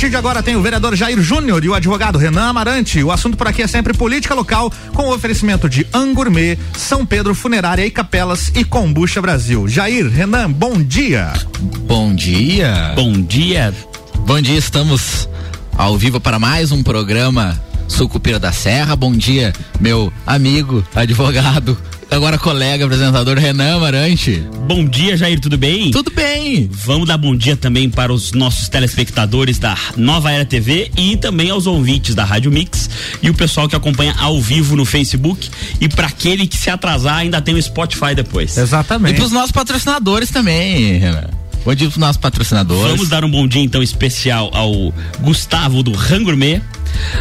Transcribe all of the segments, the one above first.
partir de agora tem o vereador Jair Júnior e o advogado Renan Amarante. O assunto por aqui é sempre política local, com o oferecimento de Angourmet, São Pedro Funerária e Capelas e Combucha Brasil. Jair, Renan, bom dia. Bom dia. Bom dia. Bom dia, estamos ao vivo para mais um programa Sucupira da Serra. Bom dia, meu amigo, advogado, agora colega apresentador Renan Amarante. Bom dia, Jair, tudo bem? Tudo bem. Vamos dar bom dia também para os nossos telespectadores da Nova Era TV e também aos ouvintes da Rádio Mix e o pessoal que acompanha ao vivo no Facebook e para aquele que se atrasar ainda tem o Spotify depois. Exatamente. E para os nossos patrocinadores também, Renan. Bom dia para os nossos patrocinadores. Vamos dar um bom dia então especial ao Gustavo do Rangourmet,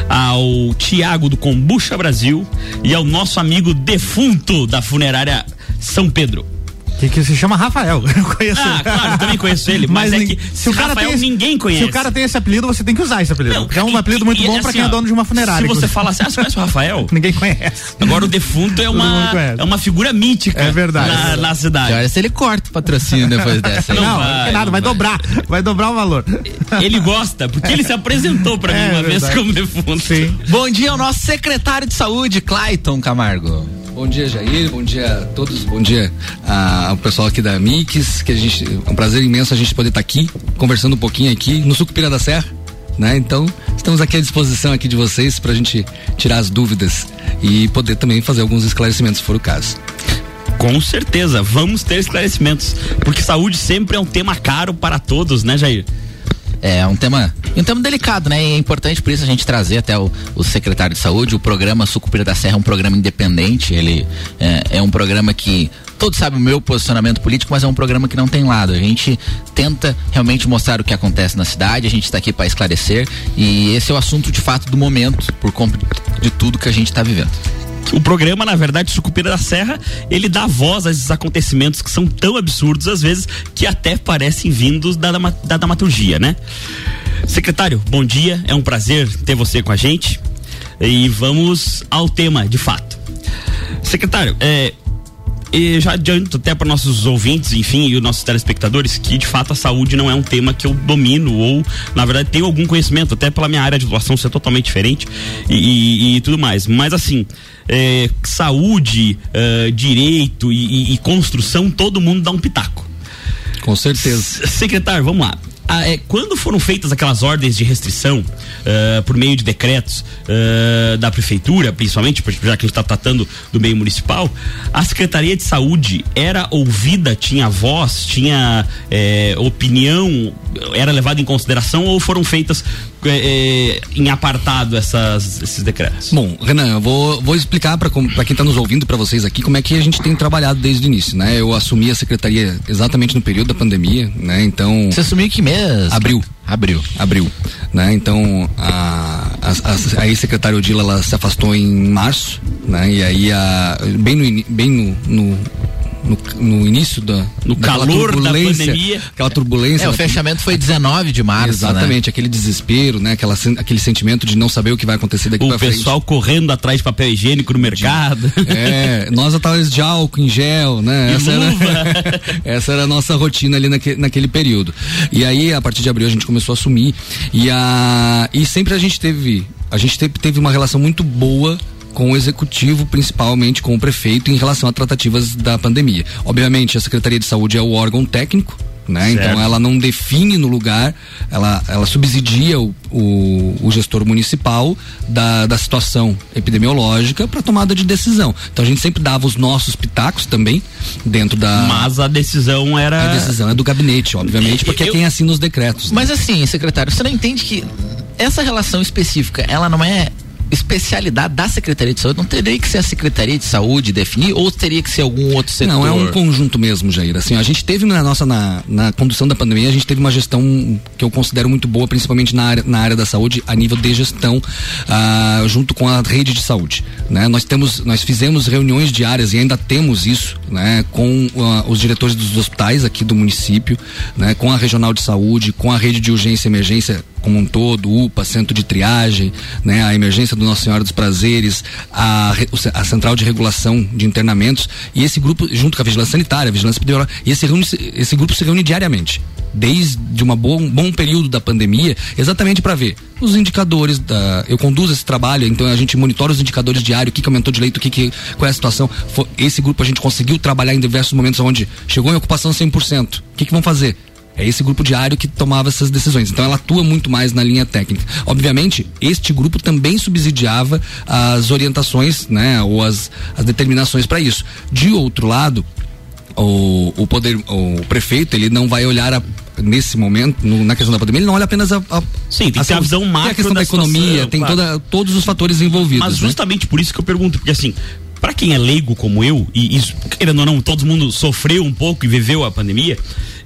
ao Tiago do Combucha Brasil e ao nosso amigo defunto da funerária São Pedro. Que, que se chama Rafael. Eu conheço Ah, claro, eu também conheço ele, mas, é que se o cara Rafael tem esse- ninguém conhece. Se o cara tem esse apelido, você tem que usar esse apelido. Não, porque é um e- apelido muito e bom assim, pra quem é ó, dono de uma funerária. Se você inclusive. fala assim, ah, você conhece o Rafael? Ninguém conhece. Agora o defunto é uma, é uma figura mítica É verdade. na, na cidade. Olha se ele corta o patrocínio depois dessa. Não, não, vai, tem nada, não vai, vai. dobrar. Vai dobrar o valor. Ele gosta, porque ele se apresentou pra mim É uma vez verdade. como defunto. Sim. Bom dia ao nosso secretário de saúde, Clayton Camargo. Bom dia, Jair. Bom dia a todos. Bom dia ah, ao pessoal aqui da Mix. Que a gente, é um prazer imenso a gente poder estar aqui conversando um pouquinho aqui no Sucupira da Serra. Né? Então, estamos aqui à disposição aqui de vocês para a gente tirar as dúvidas e poder também fazer alguns esclarecimentos, se for o caso. Com certeza, vamos ter esclarecimentos. Porque saúde sempre é um tema caro para todos, né, Jair? É um tema, um tema delicado, né? E é importante por isso a gente trazer até o, o secretário de saúde. O programa Sucupira da Serra é um programa independente. Ele é, é um programa que todos sabem o meu posicionamento político, mas é um programa que não tem lado. A gente tenta realmente mostrar o que acontece na cidade. A gente está aqui para esclarecer e esse é o assunto de fato do momento, por conta de tudo que a gente está vivendo. O programa, na verdade, Sucupira da Serra, ele dá voz a esses acontecimentos que são tão absurdos, às vezes, que até parecem vindos da, da dramaturgia, né? Secretário, bom dia, é um prazer ter você com a gente. E vamos ao tema, de fato. Secretário, é, e já adianto até para nossos ouvintes, enfim, e os nossos telespectadores, que de fato a saúde não é um tema que eu domino ou, na verdade, tenho algum conhecimento, até pela minha área de atuação ser totalmente diferente e, e- e tudo mais. Mas assim, é, saúde, eh, direito e, e- construção, todo mundo dá um pitaco. Com certeza. Secretário, vamos lá. Ah, é, quando foram feitas aquelas ordens de restrição eh, por meio de decretos eh, da prefeitura, principalmente, já que a gente está tratando do meio municipal, a Secretaria de Saúde era ouvida, tinha voz, tinha eh, opinião, era levada em consideração ou foram feitas eh, eh, em apartado essas, esses decretos? Bom, Renan, eu vou, vou explicar para quem está nos ouvindo, para vocês aqui, como é que a gente tem trabalhado desde o início, né? Eu assumi a secretaria exatamente no período da pandemia, né? Então. Você assumiu que mês? Abril. Abril. abril, né? Então a, a, a, a ex-secretária Odila ela se afastou em março, né? E aí a, bem no bem no, no, no, no início da No calor da turbulência, pandemia. aquela turbulência, É, o fechamento foi 19 de março, né? exatamente aquele desespero, né? Aquela, aquele sentimento de não saber o que vai acontecer daqui O para frente. pessoal correndo atrás de papel higiênico no mercado. É, nós atrás de álcool em gel, né? E Essa luva. era, essa era a nossa rotina ali naque, naquele período. E aí, a partir de abril, a gente começou a assumir. E, a, e sempre a gente teve. A gente teve, teve uma relação muito boa com o executivo, principalmente com o prefeito, em relação a tratativas da pandemia. Obviamente, a Secretaria de Saúde é o órgão técnico. Né? Então ela não define no lugar, ela, ela subsidia o, o, o gestor municipal da, da situação epidemiológica para tomada de decisão. Então a gente sempre dava os nossos pitacos também dentro da Mas a decisão era. a decisão é do gabinete, obviamente, porque Eu- é quem assina os decretos. né? Mas assim, secretário, você não entende que essa relação específica, ela não é especialidade da Secretaria de Saúde? Não teria que ser a Secretaria de Saúde definir ou teria que ser algum outro setor? Não, é um conjunto mesmo, Jair. Assim, a gente teve na nossa, na, na condução da pandemia, a gente teve uma gestão que eu considero muito boa, principalmente na área, na área da saúde, a nível de gestão, ah, junto com a rede de saúde. Né? Nós temos, nós fizemos reuniões diárias e ainda temos isso, né? Com ah, os diretores dos hospitais aqui do município, né? Com a regional de saúde, com a rede de urgência e emergência como um todo, UPA, centro de triagem, né? A emergência do Nossa Senhora dos Prazeres, a, a Central de Regulação de Internamentos, e esse grupo, junto com a Vigilância Sanitária, a Vigilância Epidemiológica, e esse, esse grupo se reúne diariamente desde uma boa, um bom período da pandemia, exatamente para ver os indicadores da. Eu conduzo esse trabalho, então a gente monitora os indicadores diários, o que, que aumentou de leito, o que, que qual é a situação. Esse grupo a gente conseguiu trabalhar em diversos momentos onde chegou em ocupação 100%. O que, que vão fazer? É esse grupo diário que tomava essas decisões. Então ela atua muito mais na linha técnica. Obviamente, este grupo também subsidiava as orientações, né, ou as, as determinações para isso. De outro lado, o, o poder, o prefeito, ele não vai olhar a, nesse momento, no, na questão da pandemia, ele não olha apenas a. a Sim, tem a, a visão macro. Tem a questão da, da economia, situação, tem claro. toda, todos os fatores envolvidos. Mas né? justamente né? por isso que eu pergunto, porque assim, para quem é leigo como eu, e isso, querendo ou não, todo mundo sofreu um pouco e viveu a pandemia,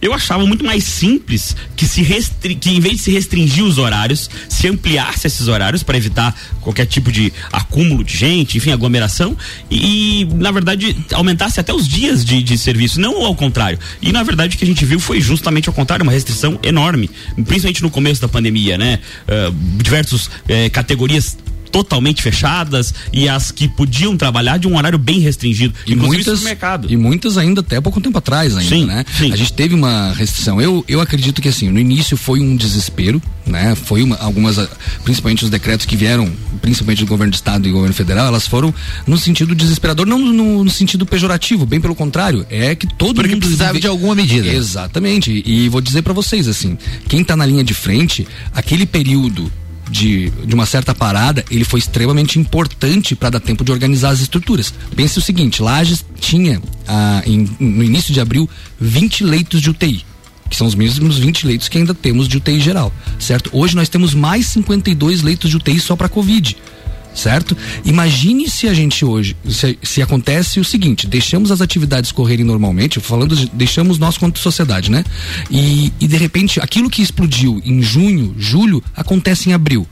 eu achava muito mais simples que se restri que em vez de se restringir os horários, se ampliasse esses horários para evitar qualquer tipo de acúmulo de gente, enfim, aglomeração e, e na verdade aumentasse até os dias de, de serviço, não ao contrário. E na verdade o que a gente viu foi justamente ao contrário, uma restrição enorme, principalmente no começo da pandemia, né? Uh, diversos uh, categorias totalmente fechadas e as que podiam trabalhar de um horário bem restringido, e muitas mercado. E muitas ainda até pouco tempo atrás ainda, sim, né? Sim. A gente teve uma restrição. Eu eu acredito que assim, no início foi um desespero, né? Foi uma, algumas principalmente os decretos que vieram, principalmente do governo do estado e do governo federal, elas foram no sentido desesperador, não no, no sentido pejorativo, bem pelo contrário, é que todo Porque mundo precisava de alguma medida. Exatamente. E vou dizer para vocês assim, quem tá na linha de frente, aquele período de, de uma certa parada, ele foi extremamente importante para dar tempo de organizar as estruturas. Pense o seguinte, Lages tinha ah, em, no início de abril 20 leitos de UTI que são os mesmos 20 leitos que ainda temos de UTI geral, certo? Hoje nós temos mais 52 leitos de UTI só para Covid certo? Imagine se a gente hoje, se, se, acontece o seguinte, deixamos as atividades correrem normalmente, falando, de, deixamos nós quanto sociedade, né? E, e de repente, aquilo que explodiu em junho, julho, acontece em abril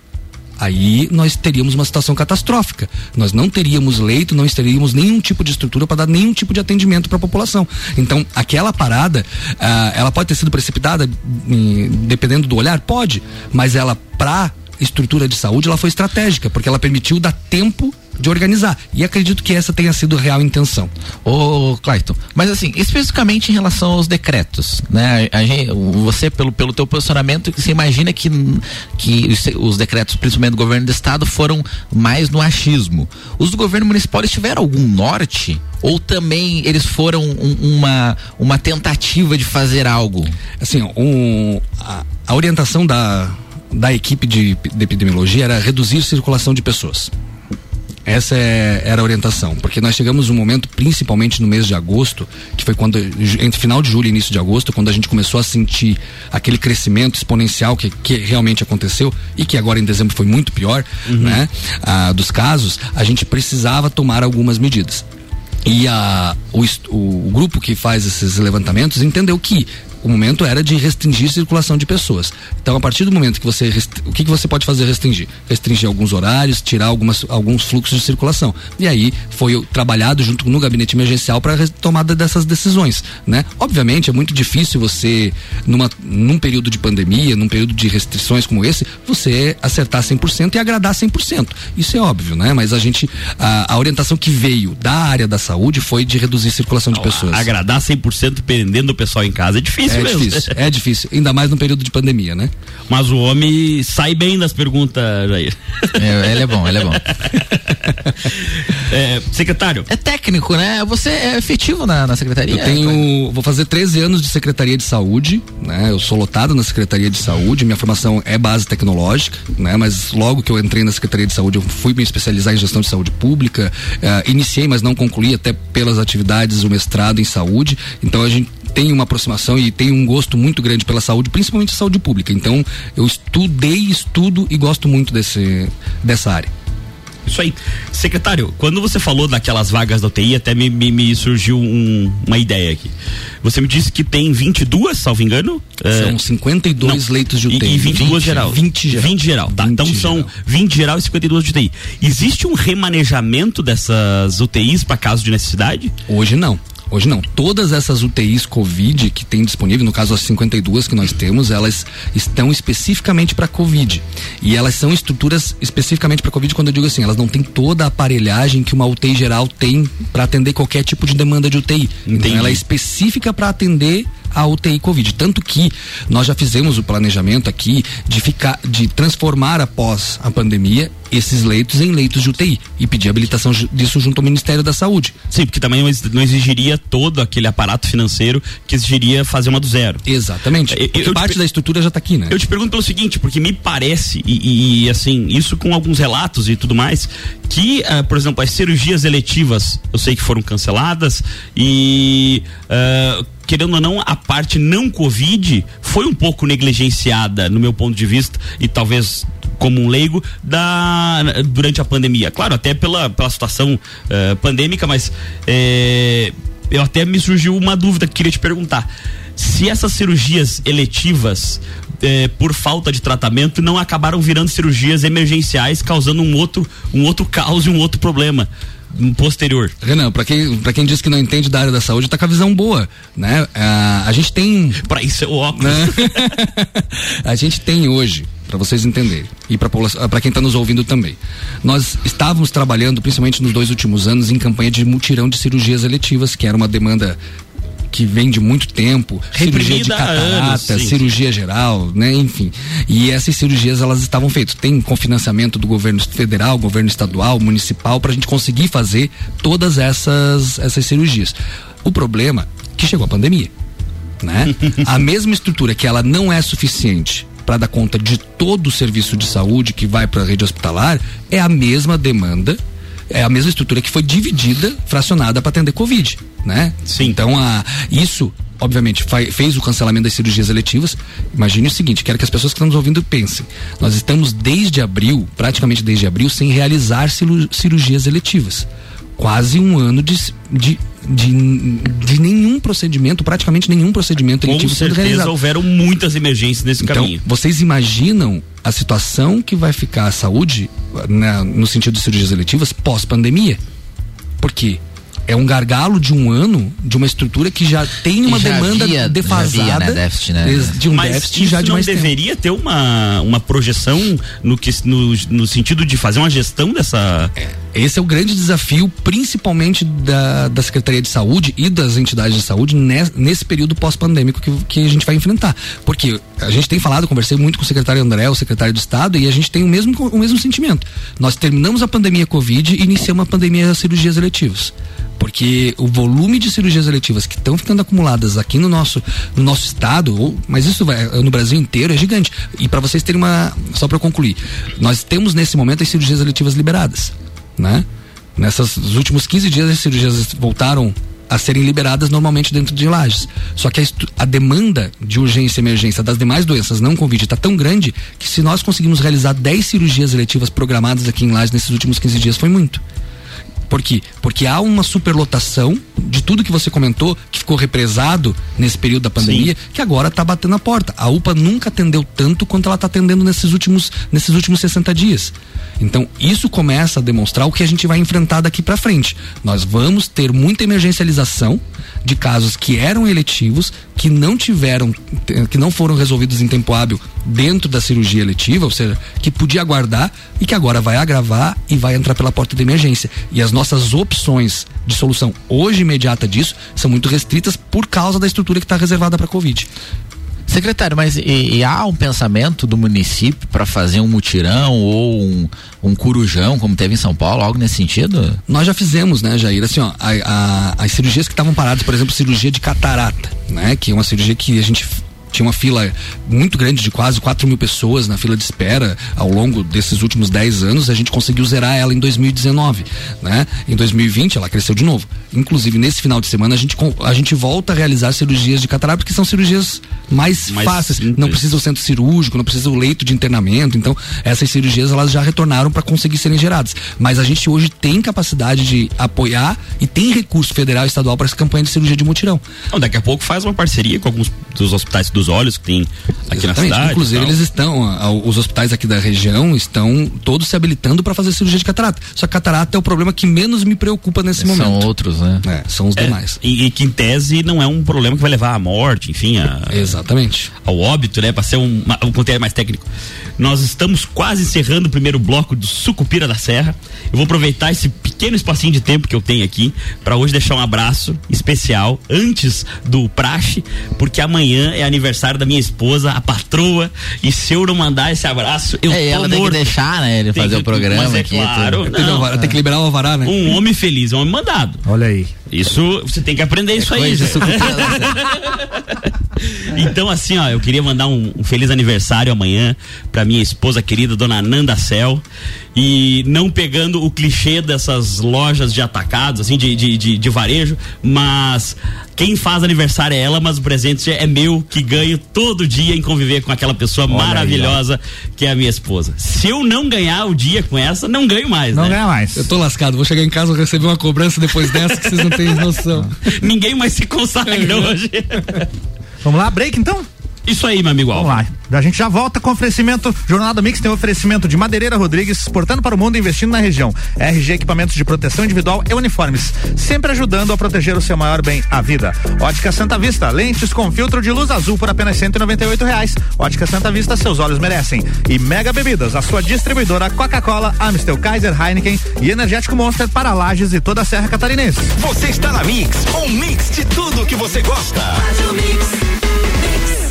aí nós teríamos uma situação catastrófica. Nós não teríamos leito, não teríamos nenhum tipo de estrutura para dar nenhum tipo de atendimento para a população. Então, aquela parada, uh, ela pode ter sido precipitada, hum, dependendo do olhar, pode, mas ela para estrutura de saúde, ela foi estratégica, porque ela permitiu dar tempo de organizar. E acredito que essa tenha sido a real intenção. Ô, Clayton, mas assim, especificamente em relação aos decretos, né? A você, pelo, pelo teu posicionamento, você imagina que, que os, os, decretos, principalmente do governo do estado, foram mais no achismo. Os do governo municipal, eles tiveram algum norte? Ou também eles foram um, uma, uma tentativa de fazer algo? Assim, um, a, a orientação da da equipe de, de epidemiologia era reduzir circulação de pessoas. Essa é, era a orientação, porque nós chegamos um momento, principalmente no mês de agosto, que foi quando, entre final de julho e início de agosto, quando a gente começou a sentir aquele crescimento exponencial que, que realmente aconteceu e que agora em dezembro foi muito pior, uhum. né? Ah, dos casos, a gente precisava tomar algumas medidas. E a, o, o, grupo que faz esses levantamentos entendeu que o momento era de restringir a circulação de pessoas. Então, a partir do momento que você. O que, que você pode fazer restringir? Restringir alguns horários, tirar algumas, alguns fluxos de circulação. E aí foi trabalhado junto no gabinete emergencial para a tomada dessas decisões. Né? Obviamente, é muito difícil você, numa, num período de pandemia, num período de restrições como esse, você acertar 100% e agradar 100%. Isso é óbvio, né? Mas a gente. A, a orientação que veio da área da saúde foi de reduzir a circulação de pessoas. Agradar 100% prendendo o pessoal em casa é difícil difícil é mesmo. Difícil, é difícil, ainda mais no período de pandemia, né? Mas o homem sai bem das perguntas, Jair. É, ele é bom, ele é bom. é, secretário. É técnico, né? Você é efetivo na, na secretaria? Eu tenho, vou fazer 13 anos de secretaria de saúde, né? Eu sou lotado na secretaria de saúde, minha formação é base tecnológica, né? Mas logo que eu entrei na secretaria de saúde, eu fui me especializar em gestão de saúde pública, uh, iniciei, mas não concluí até pelas atividades o mestrado em saúde, então a gente tem uma aproximação e tem um gosto muito grande pela saúde, principalmente a saúde pública. Então, eu estudei, estudo e gosto muito desse, dessa área. Isso aí. Secretário, quando você falou daquelas vagas da UTI, até me, me, me surgiu um, uma ideia aqui. Você me disse que tem 22, salvo engano? São é... 52 não. leitos de UTI. E, e 22 20, geral. 20 geral. 20 geral, tá. 20 então geral. são 20 geral e 52 de UTI. Existe um remanejamento dessas UTIs para caso de necessidade? Hoje não. Hoje não. Todas essas UTIs Covid que tem disponível, no caso as 52 que nós temos, elas estão especificamente para Covid. E elas são estruturas especificamente para Covid quando eu digo assim, elas não têm toda a aparelhagem que uma UTI geral tem para atender qualquer tipo de demanda de UTI. Entendi. Então ela é específica para atender a UTI Covid. Tanto que nós já fizemos o planejamento aqui de ficar, de transformar após a pandemia esses leitos em leitos de UTI e pedir habilitação disso junto ao Ministério da Saúde. Sim, porque também não exigiria todo aquele aparato financeiro que exigiria fazer uma do zero. Exatamente. Eu, eu parte te, da estrutura já está aqui, né? Eu te pergunto pelo seguinte, porque me parece, e, e assim, isso com alguns relatos e tudo mais, que, uh, por exemplo, as cirurgias eletivas, eu sei que foram canceladas e. Uh, querendo ou não, a parte não Covid foi um pouco negligenciada, no meu ponto de vista, e talvez como um leigo da durante a pandemia. Claro, até pela, pela situação uh, pandêmica, mas é, eu até me surgiu uma dúvida que queria te perguntar. Se essas cirurgias eletivas é, por falta de tratamento não acabaram virando cirurgias emergenciais, causando um outro, um outro caos e um outro problema posterior. Renan, para quem, pra quem diz que não entende da área da saúde, tá com a visão boa, né? Ah, a gente tem. Para isso é o óculos. Né? a gente tem hoje para vocês entenderem e para quem está nos ouvindo também. Nós estávamos trabalhando, principalmente nos dois últimos anos, em campanha de mutirão de cirurgias eletivas, que era uma demanda que vem de muito tempo, cirurgia de catarata, anos, cirurgia geral, né, enfim. E essas cirurgias elas estavam feitas. Tem cofinanciamento do governo federal, governo estadual, municipal para a gente conseguir fazer todas essas essas cirurgias. O problema é que chegou a pandemia, né? a mesma estrutura que ela não é suficiente para dar conta de todo o serviço de saúde que vai para a rede hospitalar, é a mesma demanda, é a mesma estrutura que foi dividida, fracionada para atender Covid, né? Sim. Então, a, isso obviamente, fez o cancelamento das cirurgias eletivas. Imagine o seguinte: quero que as pessoas que estão nos ouvindo pensem. Nós estamos desde abril, praticamente desde abril, sem realizar cirurgias eletivas. Quase um ano de, de de, de nenhum procedimento, praticamente nenhum procedimento Com eletivo sendo realizado. houveram muitas emergências nesse então, caminho. Vocês imaginam a situação que vai ficar a saúde né, no sentido de cirurgias eletivas pós-pandemia? Por quê? É um gargalo de um ano de uma estrutura que já tem uma já demanda havia, defasada havia, né, déficit, né? de um Mas déficit já de mais não deveria tempo. ter uma, uma projeção no, que, no, no sentido de fazer uma gestão dessa. É, esse é o grande desafio, principalmente da, da Secretaria de Saúde e das entidades de saúde nesse, nesse período pós-pandêmico que, que a gente vai enfrentar. Porque a gente tem falado, conversei muito com o secretário André, o secretário do Estado, e a gente tem o mesmo, o mesmo sentimento. Nós terminamos a pandemia Covid e iniciamos a pandemia das cirurgias eletivas porque o volume de cirurgias eletivas que estão ficando acumuladas aqui no nosso, no nosso estado, ou, mas isso vai no Brasil inteiro é gigante. E para vocês terem uma, só para concluir, nós temos nesse momento as cirurgias eletivas liberadas, né? Nessas últimos 15 dias as cirurgias voltaram a serem liberadas normalmente dentro de lajes. Só que a, a, demanda de urgência e emergência das demais doenças não Covid está tão grande que se nós conseguimos realizar 10 cirurgias eletivas programadas aqui em lajes nesses últimos 15 dias foi muito. Por quê? Porque há uma superlotação de tudo que você comentou, que ficou represado nesse período da pandemia, Sim. que agora está batendo a porta. A UPA nunca atendeu tanto quanto ela está atendendo nesses últimos, nesses últimos 60 dias. Então, isso começa a demonstrar o que a gente vai enfrentar daqui para frente. Nós vamos ter muita emergencialização de casos que eram eletivos, que não tiveram, que não foram resolvidos em tempo hábil dentro da cirurgia eletiva, ou seja, que podia aguardar e que agora vai agravar e vai entrar pela porta de emergência. E as nossas opções de solução hoje imediata disso são muito restritas por causa da estrutura que está reservada para Covid. Secretário, mas e, e, há um pensamento do município para fazer um mutirão ou um, um curujão, como teve em São Paulo, algo nesse sentido? Nós já fizemos, né, Jair? Assim, ó, a, a, as cirurgias que estavam paradas, por exemplo, cirurgia de catarata, né? Que é uma cirurgia que a gente tinha uma fila muito grande de quase 4 mil pessoas na fila de espera ao longo desses últimos 10 anos. A gente conseguiu zerar ela em 2019. Né? Em 2020 ela cresceu de novo. Inclusive, nesse final de semana, a gente, a gente volta a realizar cirurgias de catarata, porque são cirurgias mais, mais fáceis. Simples. Não precisa o centro cirúrgico, não precisa o leito de internamento. Então, essas cirurgias elas já retornaram para conseguir serem geradas. Mas a gente hoje tem capacidade de apoiar e tem recurso federal e estadual para essa campanha de cirurgia de mutirão. Então, daqui a pouco faz uma parceria com alguns dos hospitais do dos olhos que tem aqui Exatamente. na cidade. Inclusive, eles estão, os hospitais aqui da região estão todos se habilitando para fazer cirurgia de catarata. Só que catarata é o problema que menos me preocupa nesse São momento. outros, né? É, são os É, demais. e, e que em tese não é um problema que vai levar à morte, enfim, a, Exatamente. ao óbito, né? Para ser um, um conteúdo mais técnico. Nós estamos quase encerrando o primeiro bloco do Sucupira da Serra. Eu vou aproveitar esse pequeno espacinho de tempo que eu tenho aqui para hoje deixar um abraço especial antes do praxe, porque amanhã é aniversário da minha esposa, a patroa, e se eu não mandar esse abraço, eu é, tô ela tem que morto. deixar, né? Ele Tem fazer que- o programa mas é aqui. claro. Não, tem que liberar o alvará, né? Um homem feliz, um homem mandado. Olha aí. Isso, você tem que aprender isso aí. Serra. Então, assim, ó, eu queria mandar um, um feliz aniversário amanhã pra minha esposa querida, dona Nanda Cel. E não pegando o clichê dessas lojas de atacados, assim, de, de, de, de varejo, mas quem faz aniversário é ela, mas o presente é meu, que ganho todo dia em conviver com aquela pessoa Olha aí, maravilhosa que é a minha esposa. Se eu não ganhar o dia com essa, não ganho mais, Não né? ganha mais. Eu tô lascado, vou chegar em casa e receber uma cobrança depois dessa que vocês não têm noção. Ninguém mais se consagra hoje. Vamos lá, break então? Isso aí, meu amigo Vamos Alves. lá. A gente já volta com oferecimento. Jornada Mix tem oferecimento de Madeireira Rodrigues, exportando para o mundo e investindo na região. RG Equipamentos de Proteção Individual e Uniformes, sempre ajudando a proteger o seu maior bem, a vida. Ótica Santa Vista, lentes com filtro de luz azul por apenas 198 reais. Ótica Santa Vista, seus olhos merecem. E Mega Bebidas, a sua distribuidora Coca-Cola, Amstel, Kaiser, Heineken e Energético Monster para Lages e toda a Serra Catarinense. Você está na Mix, um mix de tudo que você gosta.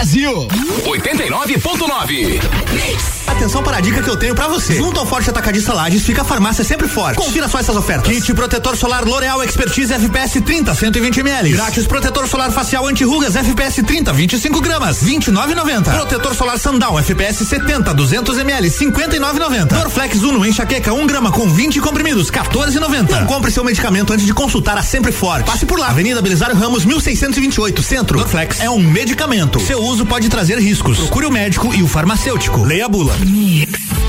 Brasil. 89.9. Atenção para a dica que eu tenho pra você. Junto ao Forte Atacadista Lages fica a farmácia sempre forte. Confira só essas ofertas. Kit protetor solar L'Oreal Expertise FPS 30, 120 ml. Grátis protetor solar facial anti-rugas FPS 30, 25 gramas, 29,90. Protetor solar Sandal FPS 70, 200 ml, 59,90. Dorflex Uno enxaqueca 1 grama com 20 comprimidos, 14,90. Não compre seu medicamento antes de consultar a Sempre Forte. Passe por lá. Avenida Belisário Ramos 1628, Centro. Dorflex é um medicamento. Seu uso pode trazer riscos. Procure o médico e o farmacêutico. Leia a bula.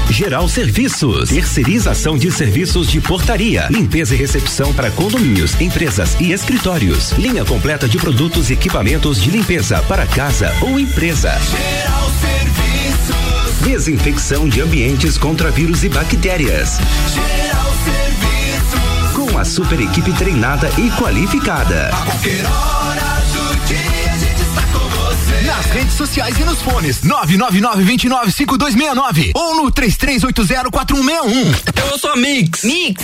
Geral Serviços, terceirização de serviços de portaria, limpeza e recepção para condomínios, empresas e escritórios. Linha completa de produtos e equipamentos de limpeza para casa ou empresa. Geral Serviços. Desinfecção de ambientes contra vírus e bactérias. Geral Serviços. Com a super equipe treinada e qualificada. A Nas redes sociais e nos fones. 999-295269 ou no 33804161. Eu sou a Mix. Mix.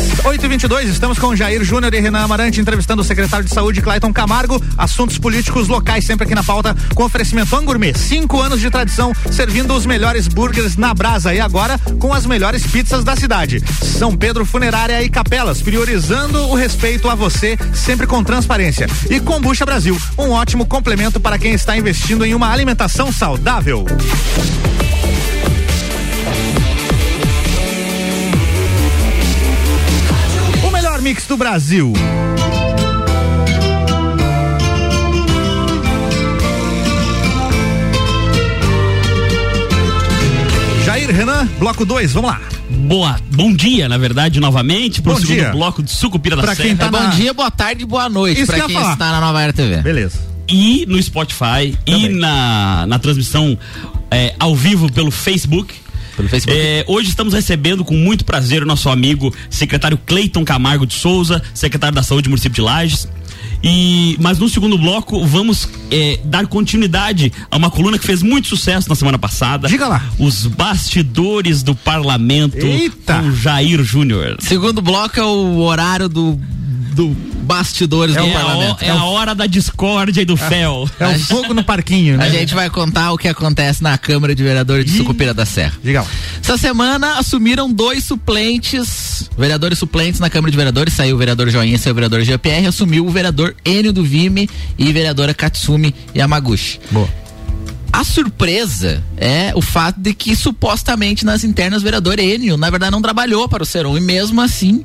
8 e 22 estamos com Jair Júnior e Renan Amarante entrevistando o secretário de Saúde Clayton Camargo. Assuntos políticos locais sempre aqui na pauta com oferecimento Angourmet. Cinco anos de tradição servindo os melhores burgers na brasa e agora com as melhores pizzas da cidade. São Pedro Funerária e Capelas, priorizando o respeito a você, sempre com transparência. E Combucha Brasil, um ótimo complemento para quem está investindo em uma alimentação saudável. Mix do Brasil. Jair Renan, bloco 2, vamos lá. Boa, bom dia, na verdade, novamente, pro Bom segundo dia. bloco de Sucupira da Pra Serra. quem tá É bom na- dia, boa tarde, boa noite Isso que pra quem falar. está na Nova Era TV. Beleza. E no Spotify, e Também. na, na transmissão é, ao vivo pelo Facebook. Pelo Facebook. É, hoje estamos recebendo com muito prazer o nosso amigo secretário Cleiton Camargo de Souza, secretário da Saúde do município de Lages. E, mas no segundo bloco vamos é, dar continuidade a uma coluna que fez muito sucesso na semana passada. Diga lá. Os bastidores do parlamento Eita. com Jair Júnior. Segundo bloco é o horário do, do bastidores do É, a, parlamento. é a hora da discórdia e do fel. É o fogo no parquinho, né? A gente vai contar o que acontece na Câmara de Vereadores de Ih. Sucupira da Serra. Diga lá. Essa semana assumiram dois suplentes, vereadores suplentes na Câmara de Vereadores. Saiu o vereador Joinha, saiu o vereador GPR, assumiu o vereador Enio do Vime e a vereadora Katsumi Yamaguchi. Boa. A surpresa é o fato de que supostamente nas internas o vereador Enio, na verdade, não trabalhou para o Seron e mesmo assim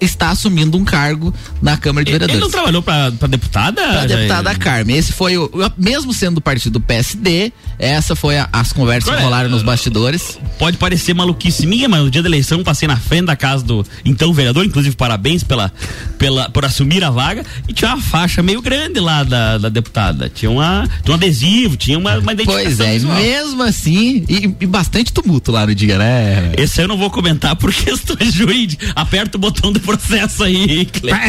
está assumindo um cargo na Câmara de Ele Vereadores. não trabalhou pra deputada? Jair? deputada Carmen. Esse foi o. Mesmo sendo do partido do PSD, essa foi a- as conversas que rolaram nos bastidores. Pode parecer maluquice minha, mas no dia da eleição passei na frente da casa do então vereador, inclusive parabéns pela, pela, por assumir a vaga, e tinha uma faixa meio grande lá da, da deputada. Tinha, uma, tinha um adesivo, tinha uma, uma identificação. Pois é, visual. mesmo assim, e, e bastante tumulto lá no dia, né? Esse eu não vou comentar por questões jurídicas. Aperta o botão do processo aí, Cleiton.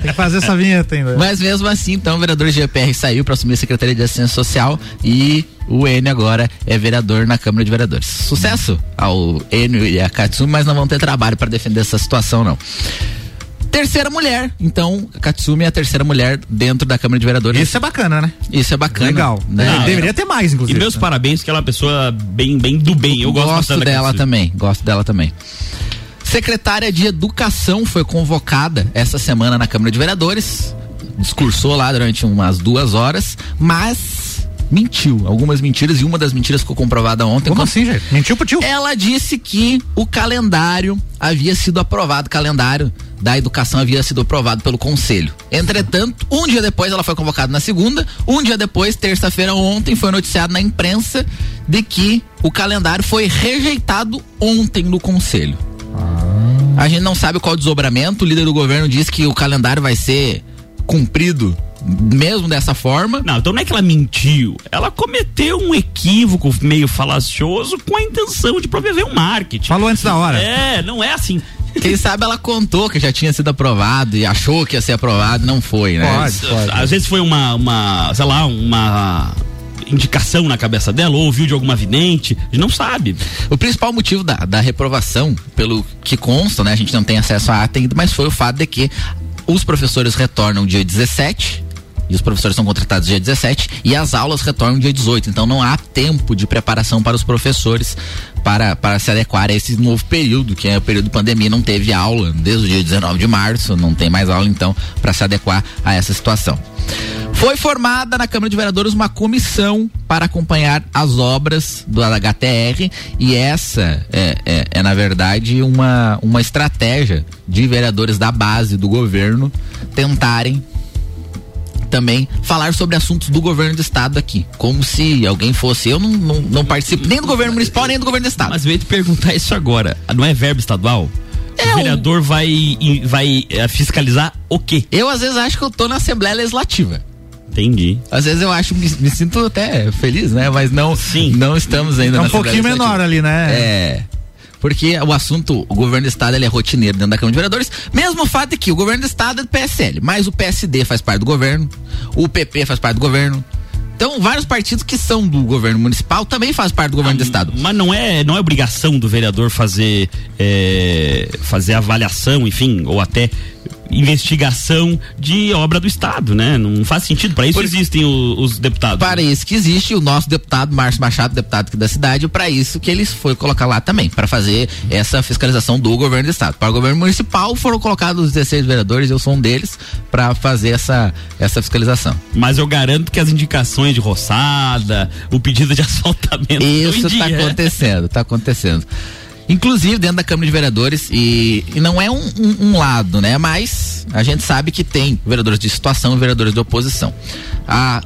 Tem que fazer essa vinheta ainda. Mas mesmo assim, então, o vereador GPR saiu para assumir a Secretaria de Assistência Social e o Enio agora é vereador na Câmara de Vereadores. Sucesso ao Enio e a Katsumi, mas não vão ter trabalho para defender essa situação, não. Terceira mulher, então, a Katsumi é a terceira mulher dentro da Câmara de Vereadores. Isso é bacana, né? Isso é bacana. Legal. Né? Não, Deveria ter mais, E inclusive. meus parabéns, que ela é uma pessoa bem, bem do bem. Eu gosto, gosto dela também, gosto dela também. Secretária de Educação foi convocada essa semana na Câmara de Vereadores. Discursou lá durante umas duas horas, mas mentiu. Algumas mentiras e uma das mentiras ficou comprovada ontem. Como Com- assim, gente? Mentiu pro tio? Ela disse que o calendário havia sido aprovado, o calendário da educação havia sido aprovado pelo conselho. Entretanto, um dia depois ela foi convocada na segunda, um dia depois, terça-feira ontem, foi noticiado na imprensa de que o calendário foi rejeitado ontem no conselho. A gente não sabe qual desdobramento, o líder do governo diz que o calendário vai ser cumprido mesmo dessa forma. Não, então não é que ela mentiu. Ela cometeu um equívoco meio falacioso com a intenção de promover um marketing. Falou antes da hora. É, não é assim. Quem sabe ela contou que já tinha sido aprovado e achou que ia ser aprovado, não foi, né? Pode, pode. Às vezes foi uma, uma, sei lá, uma indicação na cabeça dela, ou ouviu de alguma vidente, a gente não sabe. O principal motivo da, da reprovação, pelo que consta, né? A gente não tem acesso à ata ainda, mas foi o fato de que os professores retornam dia 17. E os professores são contratados dia 17 e as aulas retornam dia 18. Então não há tempo de preparação para os professores para, para se adequar a esse novo período, que é o período de pandemia. Não teve aula desde o dia 19 de março, não tem mais aula então para se adequar a essa situação. Foi formada na Câmara de Vereadores uma comissão para acompanhar as obras do HTR e essa é, é, é, na verdade uma, uma estratégia de vereadores da base do governo tentarem também falar sobre assuntos do governo do estado aqui, como se alguém fosse. Eu não, não, não participo nem do governo municipal nem do governo do estado. Mas veio te perguntar isso agora. Não é verbo estadual? É o vereador vai, e- vai eh, fiscalizar o quê? Eu às vezes acho que eu tô na Assembleia Legislativa. Entendi. Às vezes eu acho, me, me sinto até feliz, né? Mas não, Sim. não estamos ainda É na um pouquinho menor ali, né? É. Porque o assunto, o governo do estado ele é rotineiro dentro da Câmara de Vereadores. Mesmo o fato é que o governo do estado é do PSL, mas o PSD faz parte do governo, o PP faz parte do governo. Então, vários partidos que são do governo municipal também fazem parte do governo do estado. Mas não é, não é obrigação do vereador fazer eh, fazer avaliação, enfim, ou até investigação de obra do Estado, né? Não faz sentido. Para isso Por- existem o- os deputados. Para isso que existe o nosso deputado Márcio Machado, deputado aqui da cidade, para isso que eles foi colocar lá também, para fazer essa fiscalização do governo do estado. Para o governo municipal foram colocados os 16 vereadores, eu sou um deles, para fazer essa essa fiscalização. Mas eu garanto que as indicações de roçada, o pedido de asfaltamento. Isso está dia. acontecendo, está acontecendo. Inclusive dentro da Câmara de Vereadores, e, e não é um, um- um lado, né? Mas a gente sabe que tem vereadores de situação e vereadores de oposição. A,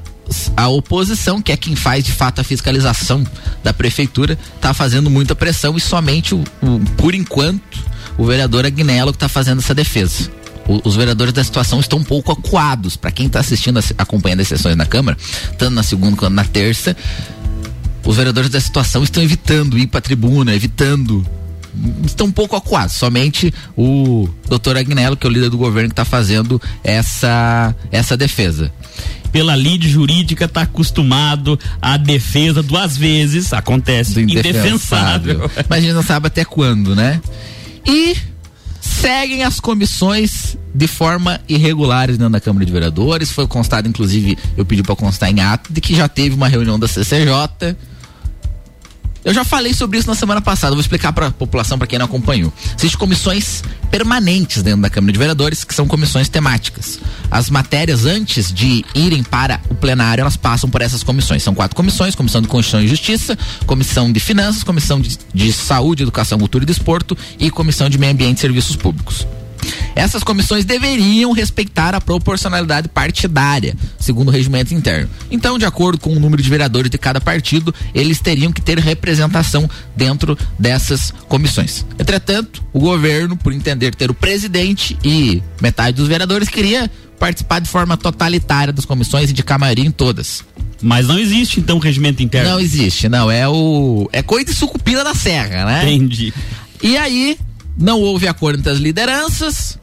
a oposição, que é quem faz de fato a fiscalização da prefeitura, está fazendo muita pressão e somente, o, o- por enquanto, o vereador Agnello que está fazendo essa defesa. Os vereadores da situação estão um pouco acuados. Para quem está assistindo, as- acompanhando as sessões na Câmara, tanto na segunda quanto na terça, os vereadores da situação estão evitando ir para tribuna, evitando. Estão um pouco acuados. Somente o doutor Agnello, que é o líder do governo, que está fazendo essa, essa defesa. Pela lide jurídica está acostumado à defesa duas vezes, acontece, Do indefensável. Mas a gente não sabe até quando, né? E seguem as comissões de forma irregulares dentro da Câmara de Vereadores. Foi constado, inclusive, eu pedi para constar em ato, de que já teve uma reunião da CCJ. Eu já falei sobre isso na semana passada, vou explicar para a população, para quem não acompanhou. Existem comissões permanentes dentro da Câmara de Vereadores, que são comissões temáticas. As matérias, antes de irem para o plenário, elas passam por essas comissões. São quatro comissões: Comissão de Constituição e Justiça, Comissão de Finanças, Comissão de, de Saúde, Educação, Cultura e Desporto e Comissão de Meio Ambiente e Serviços Públicos. Essas comissões deveriam respeitar a proporcionalidade partidária, segundo o regimento interno. Então, de acordo com o número de vereadores de cada partido, eles teriam que ter representação dentro dessas comissões. Entretanto, o governo, por entender ter o presidente e metade dos vereadores, queria participar de forma totalitária das comissões e de camarim em todas. Mas não existe, então, regimento interno. Não existe, não. É o. É coisa de sucupira da serra, né? Entendi. E aí, não houve acordo entre as lideranças.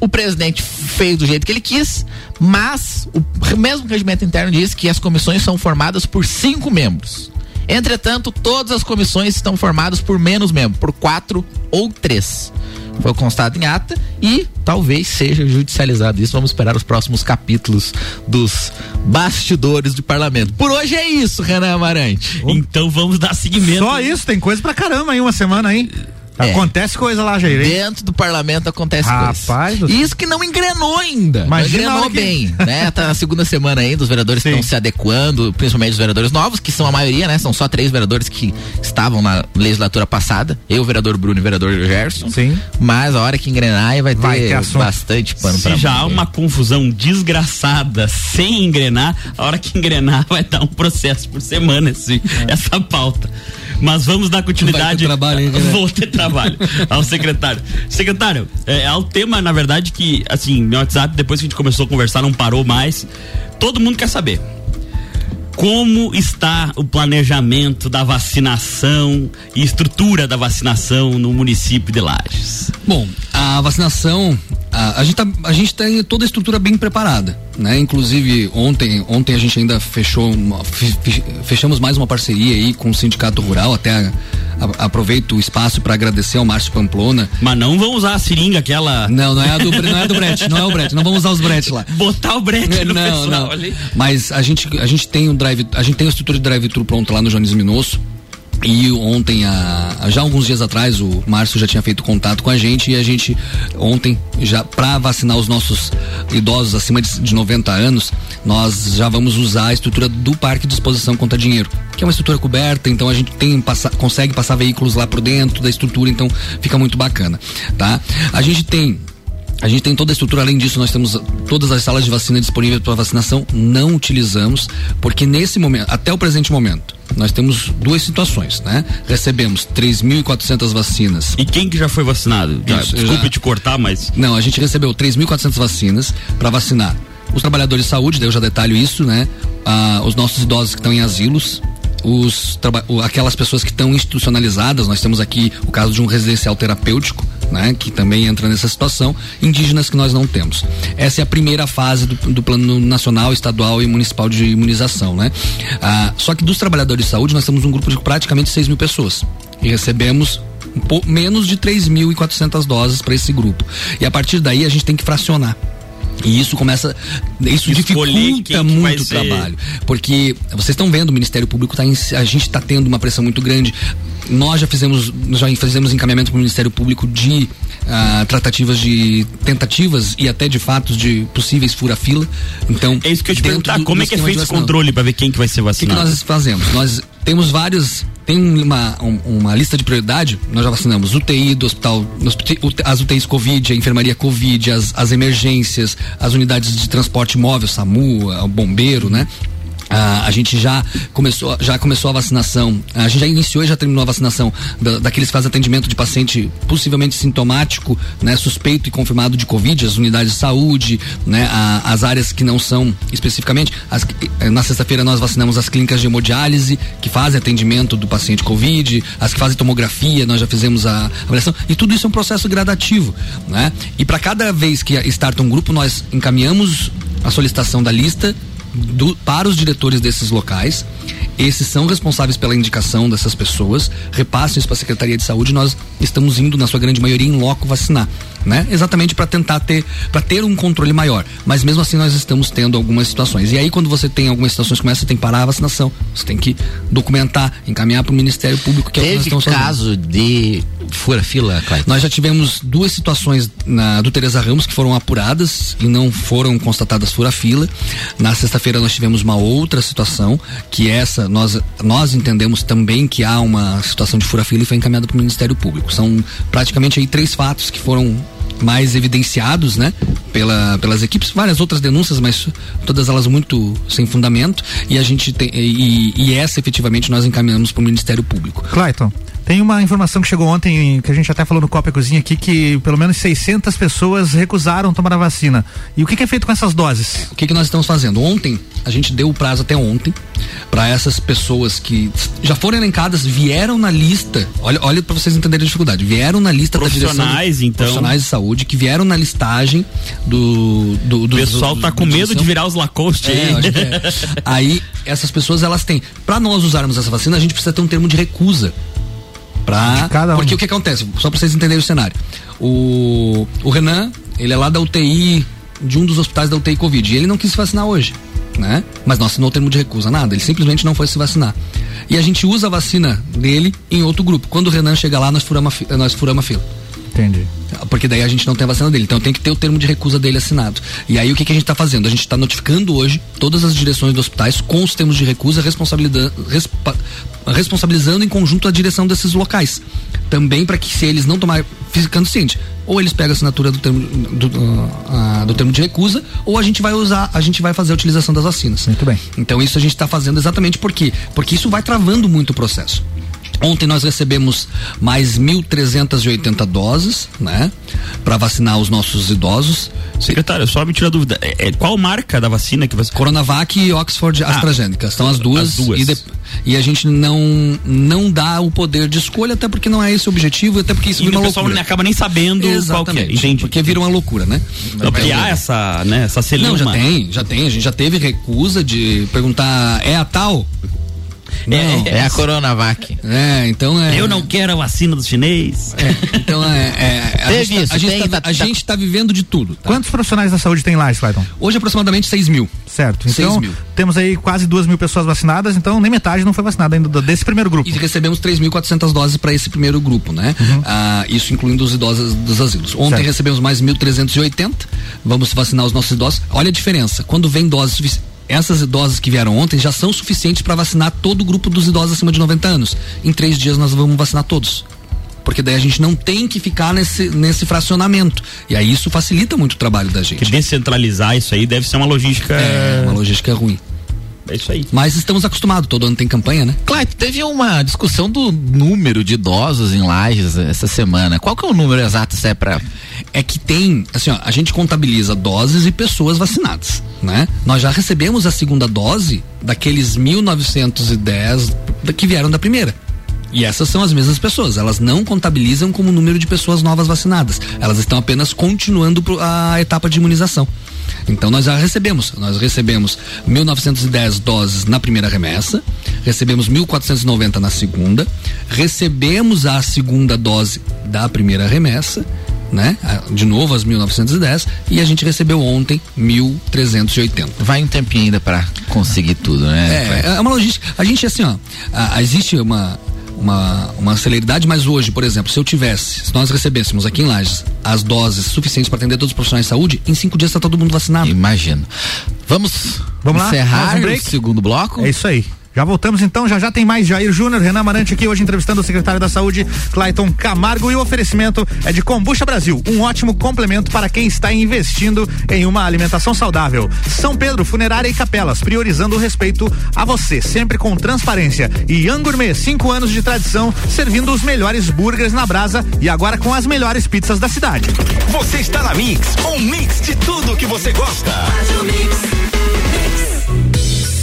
O presidente fez do jeito que ele quis, mas o mesmo regimento interno diz que as comissões são formadas por cinco membros. Entretanto, todas as comissões estão formadas por menos membros, por quatro ou três. Foi constado em ata e talvez seja judicializado isso. Vamos esperar os próximos capítulos dos bastidores do parlamento. Por hoje é isso, Renan Amarante. Então vamos dar seguimento. Só isso, tem coisa pra caramba aí, uma semana aí. É. Acontece coisa lá, Jair. hein? Dentro do parlamento acontece Rapaz do coisa. céu. Isso que não engrenou ainda. Imagina não a engrenou que- bem, né? Tá na segunda semana ainda, os vereadores estão se adequando, principalmente os vereadores novos, que são a maioria, né? São só três vereadores que estavam na legislatura passada. Eu, o vereador Bruno e o vereador Gerson. Sim. Mas a hora que engrenar aí vai ter, Vai ter bastante pano pra Se já há uma confusão desgraçada sem engrenar, a hora que engrenar vai dar um processo por semana esse, essa pauta. Mas vamos dar continuidade. Ter trabalho né? Vou ter trabalho ao secretário. Secretário, é, é o tema, na verdade, que, assim, meu WhatsApp, depois que a gente começou a conversar, não parou mais. Todo mundo quer saber. Como está o planejamento da vacinação e estrutura da vacinação no município de Lages? Bom, a vacinação, a, a gente tá, a gente tem toda a estrutura bem preparada, né? Inclusive ontem, ontem a gente ainda fechou, uma- fe- fe- fechamos mais uma parceria aí com o sindicato rural. Até a- a- aproveito o espaço para agradecer ao Márcio Pamplona. Mas não vão usar a seringa, aquela. Não, não é a do, não é do Brett, não é o Brett. Não vamos usar os Brett lá. Botar o brete no não, pessoal não. ali. Mas a gente, a gente tem um drive, a gente tem a estrutura de drive-thru pronta lá no Jones Minosso. E ontem, a, já alguns dias atrás, o Márcio já tinha feito contato com a gente e a gente ontem, já para vacinar os nossos idosos acima de, de 90 anos, nós já vamos usar a estrutura do Parque de Exposição Conta Dinheiro, que é uma estrutura coberta, então a gente tem passa- consegue passar veículos lá por dentro da estrutura, então fica muito bacana, tá? A gente tem A gente tem toda a estrutura, além disso, nós temos todas as salas de vacina disponíveis para vacinação, não utilizamos, porque nesse momento, até o presente momento, nós temos duas situações, né? Recebemos 3.400 vacinas. E quem que já foi vacinado? Já, Isso, desculpe já. te cortar, mas. Não, a gente recebeu 3.400 vacinas para vacinar os trabalhadores de saúde, daí eu já detalho isso, né? Ah, os nossos idosos que estão em asilos, os aquelas pessoas que estão institucionalizadas, nós temos aqui o caso de um residencial terapêutico, né, que também entra nessa situação, indígenas que nós não temos. Essa é a primeira fase do, do plano nacional, estadual e municipal de imunização, né? Ah, só que dos trabalhadores de saúde nós temos um grupo de praticamente 6 mil pessoas e recebemos um menos de 3.400 doses para esse grupo. E a partir daí a gente tem que fracionar. E isso começa. Isso dificulta muito o trabalho. Porque vocês estão vendo, o Ministério Público tá em, a gente está tendo uma pressão muito grande. Nós já fizemos, nós já fizemos encaminhamento para o Ministério Público de ah, tratativas de tentativas e até de fatos de possíveis fura-fila. Então, É isso que eu te perguntar, do- como é que é feito esse controle pra ver quem que vai ser O que, que vacinado? nós fazemos? Nós temos vários. Tem uma, um- uma lista de prioridade. Nós já vacinamos UTI do hospital, as UTIs Covid, a enfermaria Covid, as, as emergências, as unidades de transporte móvel, SAMU, o bombeiro, né? Ah, a gente já começou, já começou a vacinação. A gente já iniciou e já terminou a vacinação da- daqueles que fazem atendimento de paciente possivelmente sintomático, né, suspeito e confirmado de Covid, as unidades de saúde, né, a- as áreas que não são especificamente. as eh, na sexta-feira nós vacinamos as clínicas de hemodiálise que fazem atendimento do paciente Covid, as que fazem tomografia, nós já fizemos a avaliação. E tudo isso é um processo gradativo, né? E para cada vez que starta um grupo, nós encaminhamos a solicitação da lista do- para os diretores desses locais. Esses são responsáveis pela indicação dessas pessoas, repassam isso para a Secretaria de Saúde. Nós estamos indo, na sua grande maioria, em loco vacinar, né? Exatamente para tentar ter, para ter um controle maior. Mas mesmo assim, nós estamos tendo algumas situações. E aí, quando você tem algumas situações como essa, você tem que parar a vacinação. Você tem que documentar, encaminhar para o Ministério Público, que é o que nós Teve estamos fazendo. Caso de fura-fila, Clayton? Nós já tivemos duas situações na, do Teresa Ramos que foram apuradas e não foram constatadas fura-fila. Na sexta-feira nós tivemos uma outra situação, que essa nós, nós entendemos também que há uma situação de fura-fila e foi encaminhada para o Ministério Público. São praticamente aí três fatos que foram mais evidenciados, né, pela, pelas equipes, várias outras denúncias, mas todas elas muito sem fundamento e a gente tem e, e essa efetivamente nós encaminhamos para o Ministério Público. Clayton, tem uma informação que chegou ontem, que a gente até falou no Copa e Cozinha aqui, que pelo menos 600 pessoas recusaram tomar a vacina. E o que, que é feito com essas doses? O que, que nós estamos fazendo? Ontem, a gente deu o prazo até ontem para essas pessoas que já foram elencadas, vieram na lista. Olha, olha para vocês entenderem a dificuldade. Vieram na lista. Profissionais, de- então. Profissionais de saúde que vieram na listagem do. do, do O pessoal tá com medo de virar os Lacoste É, aí. eu acho que é. Aí, essas pessoas, elas têm. Para nós usarmos essa vacina, a gente precisa ter um termo de recusa. Pra, cada um. Porque o que acontece? Só pra vocês entenderem o cenário. O, o Renan, ele é lá da UTI, de um dos hospitais da UTI Covid. E ele não quis se vacinar hoje. Né? Mas não assinou o termo de recusa, nada. Ele simplesmente não foi se vacinar. E a gente usa a vacina dele em outro grupo. Quando o Renan chega lá, nós furamos a, nós furamos a fila. Entendi. Porque daí a gente não tem a vacina dele. Então tem que ter o termo de recusa dele assinado. E aí o que, que a gente está fazendo? A gente está notificando hoje todas as direções dos hospitais com os termos de recusa, responsabiliza- respa- responsabilizando em conjunto a direção desses locais. Também para que se eles não tomarem, ficando ciente, ou eles pegam a assinatura do termo, do, ah, do termo de recusa, ou a gente vai usar, a gente vai fazer a utilização das vacinas. Muito bem. Então isso a gente está fazendo exatamente por quê? Porque isso vai travando muito o processo. Ontem nós recebemos mais 1.380 doses, né? Para vacinar os nossos idosos. Secretário, só me tira a dúvida. É, é, qual marca da vacina que você. Coronavac e Oxford AstraZeneca. São as duas. as duas. E, de- e a gente não, não dá o poder de escolha, até porque não é esse o objetivo, até porque isso E vira o uma pessoal loucura. acaba nem sabendo qual que é. Exatamente. Entendi. Porque vira uma loucura, né? Não, porque há essa, né, essa celeuma. Não, já tem, já tem. A gente já teve recusa de perguntar, é a tal? Não. É a Coronavac. É, então é. Eu não quero a vacina dos chinês. É, então é. é a Teve gente, tá- isso, a gente, tem, tá, tá- a tá- gente tá vivendo de tudo. tá? Quantos profissionais da saúde tem lá, Clayton? Hoje aproximadamente 6 mil. Certo. Então, mil. temos aí quase duas mil pessoas vacinadas, então nem metade não foi vacinada ainda do- desse primeiro grupo. E recebemos 3.400 doses para esse primeiro grupo, né? Ah, isso incluindo os idosos dos asilos. Ontem Certo. recebemos mais 1.380. Vamos vacinar os nossos idosos. Olha a diferença. Quando vem doses suficientes. Essas idosas que vieram ontem já são suficientes para vacinar todo o grupo dos idosos acima de 90 anos. Em três dias nós vamos vacinar todos. porque daí a gente não tem que ficar nesse, nesse fracionamento. E aí isso facilita muito o trabalho da gente. Que descentralizar isso aí deve ser uma logística. É, uma logística ruim. É isso aí. Mas estamos acostumados, todo ano tem campanha, né? Claro, teve uma discussão do número de idosos em lajes essa semana. Qual que é o número exato, se é pra... É que tem, assim, ó, a gente contabiliza doses e pessoas vacinadas, né? Nós já recebemos a segunda dose daqueles 1910 que vieram da primeira. E essas são as mesmas pessoas, elas não contabilizam como número de pessoas novas vacinadas. Elas estão apenas continuando a etapa de imunização. Então nós já recebemos, nós recebemos 1910 doses na primeira remessa, recebemos 1490 na segunda, recebemos a segunda dose da primeira remessa, né? De novo as 1910 e a gente recebeu ontem 1380. Vai um tempinho ainda para conseguir tudo, né? É, é uma logística. A gente assim, ó, a, a, existe uma uma, uma celeridade, mas hoje, por exemplo, se eu tivesse, se nós recebêssemos aqui em Lages as doses suficientes para atender todos os profissionais de saúde, em cinco dias está todo mundo vacinado. Imagino. Vamos, Vamos encerrar lá? o segundo bloco? É isso aí. Já voltamos então, já já tem mais Jair Júnior, Renan Marante aqui hoje entrevistando o secretário da Saúde, Clayton Camargo, e o oferecimento é de Combucha Brasil, um ótimo complemento para quem está investindo em uma alimentação saudável. São Pedro, Funerária e Capelas, priorizando o respeito a você, sempre com transparência. E Angourmet, cinco anos de tradição, servindo os melhores burgers na brasa e agora com as melhores pizzas da cidade. Você está na Mix, um mix de tudo que você gosta.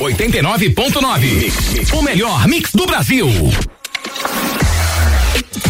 89.9. O melhor mix do Brasil.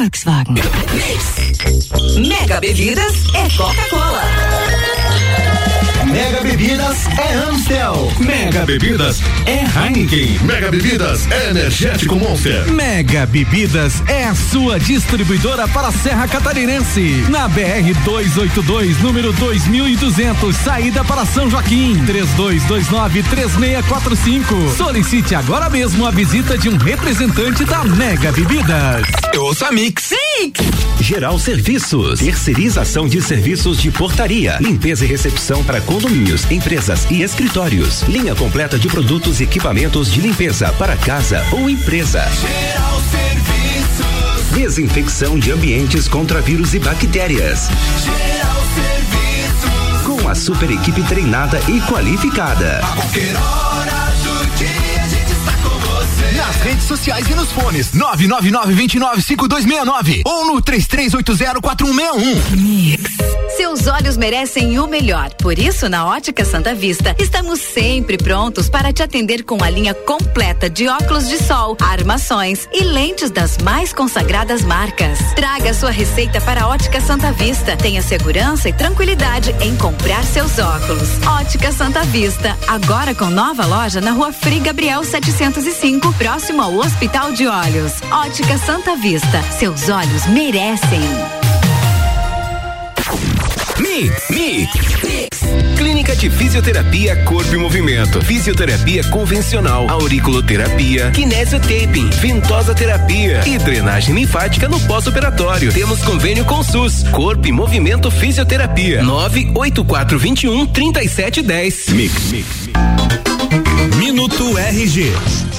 Volkswagen. Mega Bebidas é Coca-Cola. Mega Bebidas é Amstel. Mega Bebidas é Heineken. Mega Bebidas é Energético Monster. Mega Bebidas é a sua distribuidora para a Serra Catarinense. Na BR 282, número 2200, saída para São Joaquim. 3229-3645. Solicite agora mesmo a visita de um representante da Mega Bebidas. Ouça Mix. Mix. Geral Serviços. Terceirização de serviços de portaria, limpeza e recepção para condomínios, empresas e escritórios. Linha completa de produtos e equipamentos de limpeza para casa ou empresa. Geral Serviços. Desinfecção de ambientes contra vírus e bactérias. Geral Serviços. Com a super equipe treinada e qualificada. A qualquer hora Redes sociais e nos fones. 999-295269 ou no 33804161. Mix. Seus olhos merecem o melhor. Por isso, na Ótica Santa Vista, estamos sempre prontos para te atender com a linha completa de óculos de sol, armações e lentes das mais consagradas marcas. Traga sua receita para a Ótica Santa Vista. Tenha segurança e tranquilidade em comprar seus óculos. Ótica Santa Vista, agora com nova loja na Rua Frei Gabriel 705, próximo ao Hospital de Olhos. Ótica Santa Vista, seus olhos merecem. Mix, Mix. Clínica de Fisioterapia Corpo e Movimento. Fisioterapia convencional, auriculoterapia, kinesiotaping, ventosa terapia e drenagem linfática no pós-operatório. Temos convênio com o SUS. Corpo e Movimento Fisioterapia. 98421 3710. Mix, Mix. Minuto RG.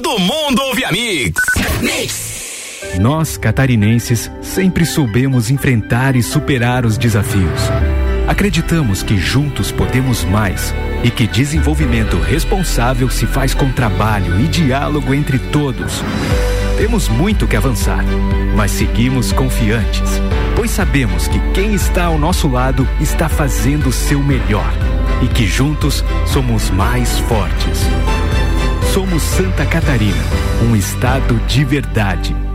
todo mundo ouve a Mix. Mix. Nós, catarinenses, sempre soubemos enfrentar e superar os desafios. Acreditamos que juntos podemos mais e que desenvolvimento responsável se faz com trabalho e diálogo entre todos. Temos muito que avançar, mas seguimos confiantes, pois sabemos que quem está ao nosso lado está fazendo o seu melhor e que juntos somos mais fortes. Somos Santa Catarina, um estado de verdade.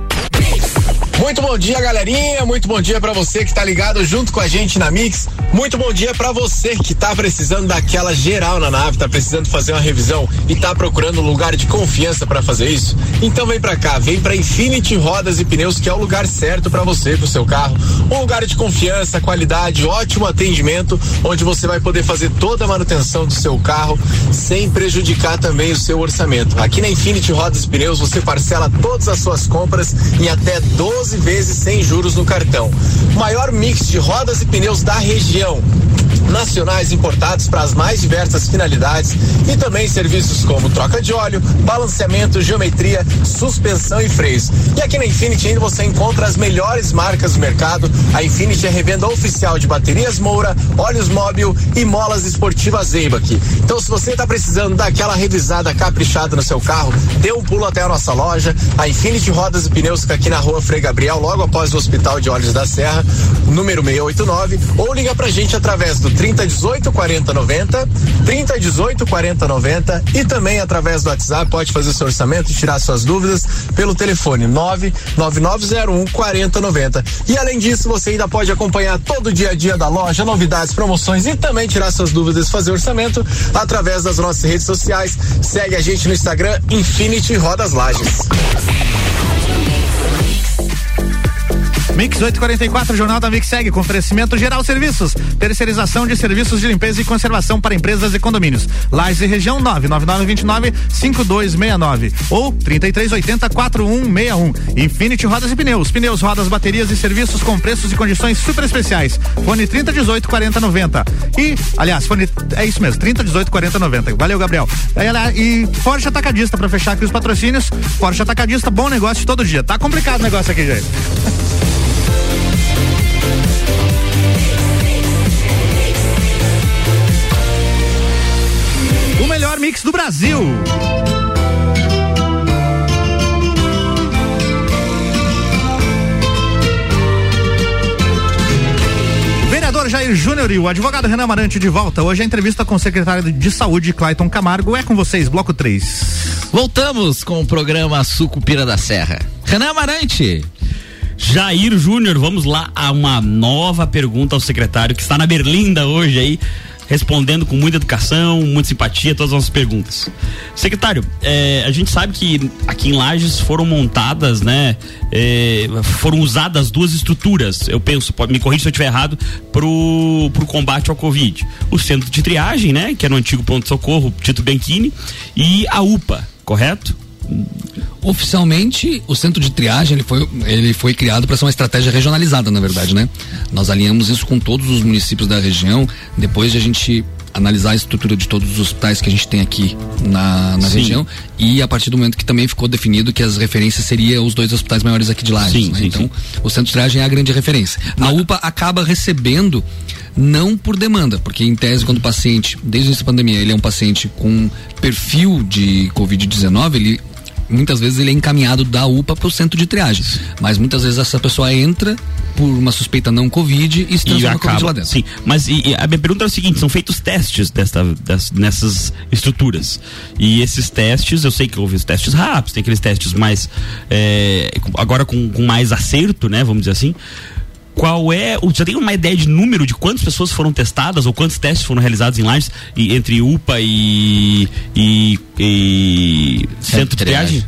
Muito bom dia, galerinha. Muito bom dia para você que tá ligado junto com a gente na Mix. Muito bom dia para você que tá precisando daquela geral na nave, tá precisando fazer uma revisão e tá procurando um lugar de confiança para fazer isso. Então vem para cá, vem para Infinity Rodas e Pneus, que é o lugar certo para você, pro seu carro. Um lugar de confiança, qualidade, ótimo atendimento, onde você vai poder fazer toda a manutenção do seu carro sem prejudicar também o seu orçamento. Aqui na Infinity Rodas e Pneus você parcela todas as suas compras em até 12 vezes sem juros no cartão. Maior mix de rodas e pneus da região nacionais importados para as mais diversas finalidades e também serviços como troca de óleo, balanceamento, geometria, suspensão e freios. E aqui na Infinity ainda você encontra as melhores marcas do mercado. A Infinity é revenda oficial de baterias Moura, óleos móvel e molas esportivas Zeibach. Então se você está precisando daquela revisada caprichada no seu carro, dê um pulo até a nossa loja. A Infinity Rodas e Pneus fica aqui na rua Frei Gabriel, logo após o Hospital de Olhos da Serra, número 689, ou liga pra gente através do 3018 4090, 3018 4090 e também através do WhatsApp pode fazer seu orçamento e tirar suas dúvidas pelo telefone 99901 4090. E além disso, você ainda pode acompanhar todo o dia a dia da loja, novidades, promoções e também tirar suas dúvidas, fazer orçamento através das nossas redes sociais. Segue a gente no Instagram Infinity Rodas Lages. Mix 844, Jornal da Mix segue com oferecimento geral serviços, terceirização de serviços de limpeza e conservação para empresas e condomínios. Lages e região 99929 5269 ou 3380 4161. Infinity Rodas e Pneus, pneus, rodas, baterias e serviços com preços e condições super especiais. Fone 3018 4090. E, aliás, fone é isso mesmo, 3018 4090. Valeu, Gabriel. E Forte Atacadista para fechar aqui os patrocínios. Forte Atacadista, bom negócio todo dia. Tá complicado o negócio aqui, gente. Do Brasil. Vereador Jair Júnior e o advogado Renan Amarante de volta. Hoje a entrevista com o secretário de Saúde, Clayton Camargo, é com vocês, bloco 3. Voltamos com o programa Sucupira da Serra. Renan Amarante. Jair Júnior, vamos lá a uma nova pergunta ao secretário que está na Berlinda hoje aí, respondendo com muita educação, muita simpatia todas as nossas perguntas. Secretário, é, a gente sabe que aqui em Lages foram montadas, né, é, foram usadas duas estruturas, eu penso, pode me corrigir se eu estiver errado, pro, pro combate ao Covid. O centro de triagem, né, que era o antigo ponto de socorro, Tito Benchini, e a UPA, correto? Oficialmente, o centro de triagem ele foi, ele foi criado para ser uma estratégia regionalizada, na verdade, né? Nós alinhamos isso com todos os municípios da região, depois de a gente analisar a estrutura de todos os hospitais que a gente tem aqui na, na região e a partir do momento que também ficou definido que as referências seriam os dois hospitais maiores aqui de Lages, Sim, né? sim, então sim. o centro de triagem é a grande referência. A UPA acaba recebendo não por demanda, porque em tese quando o paciente, desde essa pandemia, ele é um paciente com perfil de COVID-19, ele muitas vezes ele é encaminhado da UPA para o centro de triagem. Mas muitas vezes essa pessoa entra por uma suspeita não Covid e se transforma Covid lá dentro. Sim, mas e, e a minha pergunta é o seguinte: são feitos testes desta, das, nessas estruturas. E esses testes, eu sei que houve os testes rápidos, tem aqueles testes mais. é, agora com, com mais acerto, né? Vamos dizer assim. Qual é. o- Já tem uma ideia de número de quantas pessoas foram testadas ou quantos testes foram realizados em Lages e, entre UPA e. e, e centro de triagem?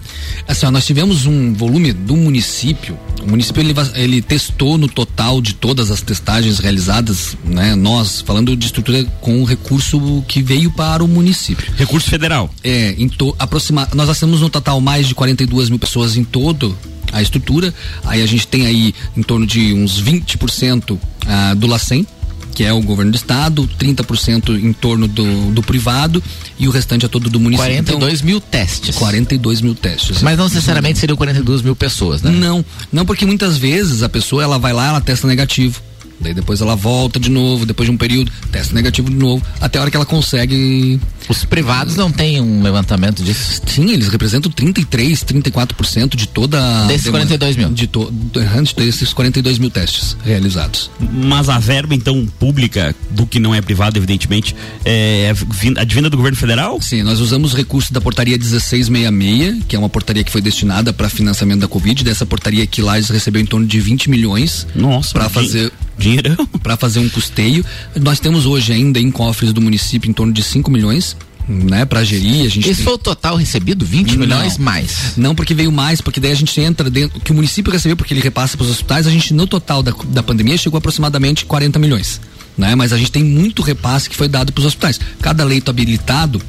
Assim, ó, nós tivemos um volume do município. O município ele, ele testou no total de todas as testagens realizadas, né? Nós falando de estrutura com o recurso que veio para o município. Recurso federal. É, em to, aproxima, nós temos no total mais de 42 mil pessoas em todo a estrutura. Aí a gente tem aí em torno de uns 20% ah, do LACEN, que é o governo do estado, 30% em torno do, do privado e o restante é todo do município. 42 mil testes. 42 mil testes. Mas não necessariamente seriam 42 mil pessoas, né? Não, não porque muitas vezes a pessoa ela vai lá, ela testa negativo. Daí depois ela volta de novo, depois de um período, testa negativo de novo, até a hora que ela consegue. Os privados não têm um levantamento disso? Sim, eles representam 33, 34% de toda. Desses 42 mil. De, to, de desses 42 mil testes realizados. Mas a verba, então, pública, do que não é privado, evidentemente, é vin- advinda do governo federal? Sim, nós usamos recursos da portaria 1666, que é uma portaria que foi destinada para financiamento da Covid. Dessa portaria que Lages recebeu em torno de 20 milhões. Nossa, para fazer dinheirão. Para fazer um custeio. Nós temos hoje ainda em cofres do município em torno de 5 milhões. Né, para gerir, a gente Esse tem- foi o total recebido? 20 Não. milhões mais? Não, porque veio mais, porque daí a gente entra dentro. que o município recebeu, porque ele repassa para os hospitais, a gente, no total da, da pandemia, chegou a aproximadamente 40 milhões. Né? Mas a gente tem muito repasse que foi dado para os hospitais. Cada leito habilitado.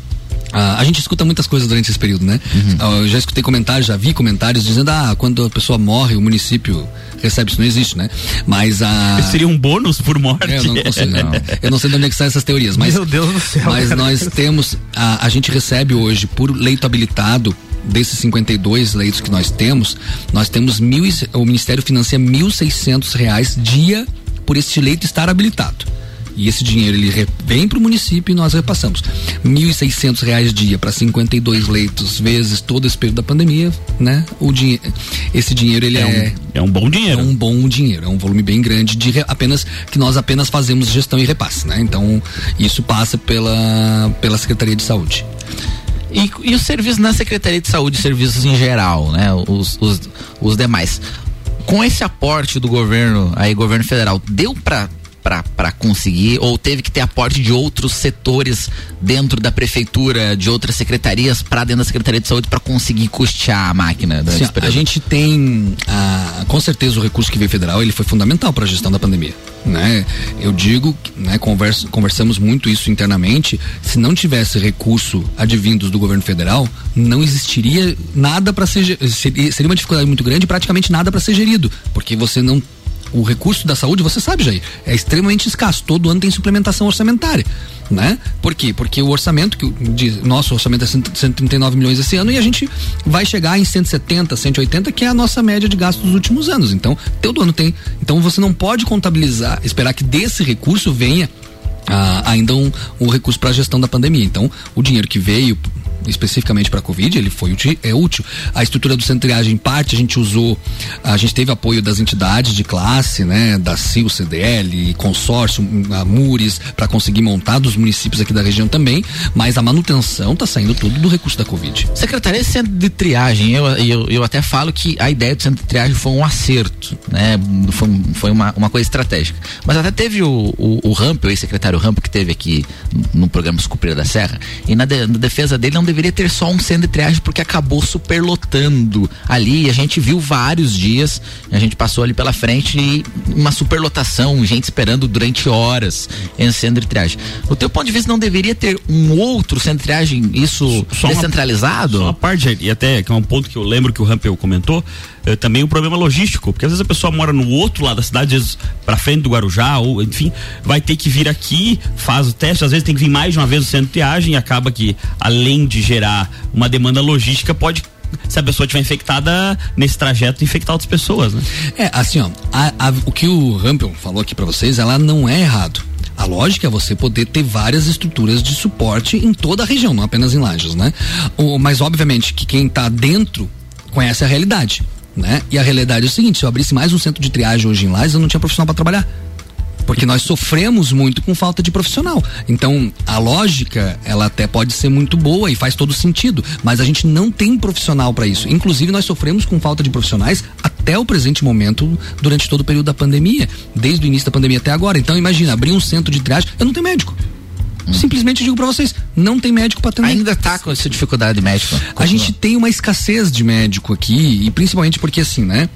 Ah, a gente escuta muitas coisas durante esse período, né? Ah, eu já escutei comentários, já vi comentários dizendo, ah, quando a pessoa morre, o município recebe, isso não existe, né? Mas a. Seria um bônus por morte? Eu não consigo, não. Eu não sei de onde é que saem essas teorias, mas. Meu Deus do céu, Mas cara. nós temos. A, a gente recebe hoje, por leito habilitado, desses 52 leitos que nós temos, nós temos mil, e o Ministério financia 1.600 reais dia por esse leito estar habilitado. E esse dinheiro ele vem para o município e nós repassamos. 1.600 reais dia para 52 leitos vezes todo esse período da pandemia, né? O dinhe esse dinheiro ele É um- é é um bom dinheiro. É um bom dinheiro, é um volume bem grande de apenas que nós apenas fazemos gestão e repasse, né? Então isso passa pela pela Secretaria de Saúde. E, e os serviços na Secretaria de Saúde, serviços em geral, né? Os, os, os demais. Com esse aporte do governo, aí, governo federal, deu pra para conseguir ou teve que ter aporte de outros setores dentro da prefeitura, de outras secretarias para dentro da Secretaria de Saúde para conseguir custear a máquina Assim, esse a gente tem ah, com certeza o recurso que veio federal ele foi fundamental para a gestão da pandemia né? Eu digo né conversamos muito isso internamente se não tivesse recurso advindos do governo federal não existiria nada para ser seria, seria uma dificuldade muito grande praticamente nada para ser gerido porque você não o recurso da saúde, você sabe, Jair, é extremamente escasso. Todo ano tem suplementação orçamentária, né? Por quê? Porque o orçamento, que de, nosso orçamento é 100 139 milhões esse ano e a gente vai chegar em 170, 180, que é a nossa média de gastos dos últimos anos. Então, todo ano tem. Então, você não pode contabilizar, esperar que desse recurso venha ah, ainda um, um recurso para a gestão da pandemia. Então, o dinheiro que veio especificamente para Covid, ele foi é útil. A estrutura do centro de triagem, em parte, a gente usou, a gente teve apoio das entidades de classe, né, da CIL, CDL, consórcio, a MURES, para conseguir montar dos municípios aqui da região também, mas a manutenção está saindo tudo do recurso da Covid. Secretaria de Centro de Triagem, eu, eu, eu até falo que a ideia do Centro de Triagem foi um acerto, né? Foi, foi uma, uma coisa estratégica. Mas até teve o, o, o o ex-secretário Ramp, que teve aqui no programa Escupira da Serra, e na, de- na defesa dele não deveria ter só um centro de triagem porque acabou superlotando ali, a gente viu vários dias, a gente passou ali pela frente e uma superlotação, gente esperando durante horas em centro de triagem. Do teu ponto de vista, não deveria ter um outro centro de triagem, isso Só uma- descentralizado? Só uma parte, e até que é um ponto que eu lembro que o Rampel comentou, eh, também o problema logístico, porque às vezes a pessoa mora no outro lado da cidade, às vezes pra frente do Guarujá, ou enfim, vai ter que vir aqui, faz o teste, às vezes tem que vir mais de uma vez no centro de triagem e acaba que, além de gerar uma demanda logística, pode se a pessoa estiver infectada nesse trajeto, infectar outras pessoas, né? É, assim, ó, a- a- o que o Rampel falou aqui pra vocês, ela não é errado. A lógica é você poder ter várias estruturas de suporte em toda a região, não apenas em Lages, né? O, mas obviamente que quem tá dentro conhece a realidade, né? E a realidade é o seguinte, se eu abrisse mais um centro de triagem hoje em Lages, eu não tinha profissional para trabalhar. Porque nós sofremos muito com falta de profissional. Então, a lógica, ela até pode ser muito boa e faz todo sentido, mas a gente não tem profissional para isso. Inclusive, nós sofremos com falta de profissionais até o presente momento, durante todo o período da pandemia, desde o início da pandemia até agora. Então, imagina, abrir um centro de triagem, eu não tenho médico. Simplesmente digo para vocês, não tem médico para atender. Ainda tá com essa dificuldade médica. A gente tem uma escassez de médico aqui, e principalmente porque assim, né?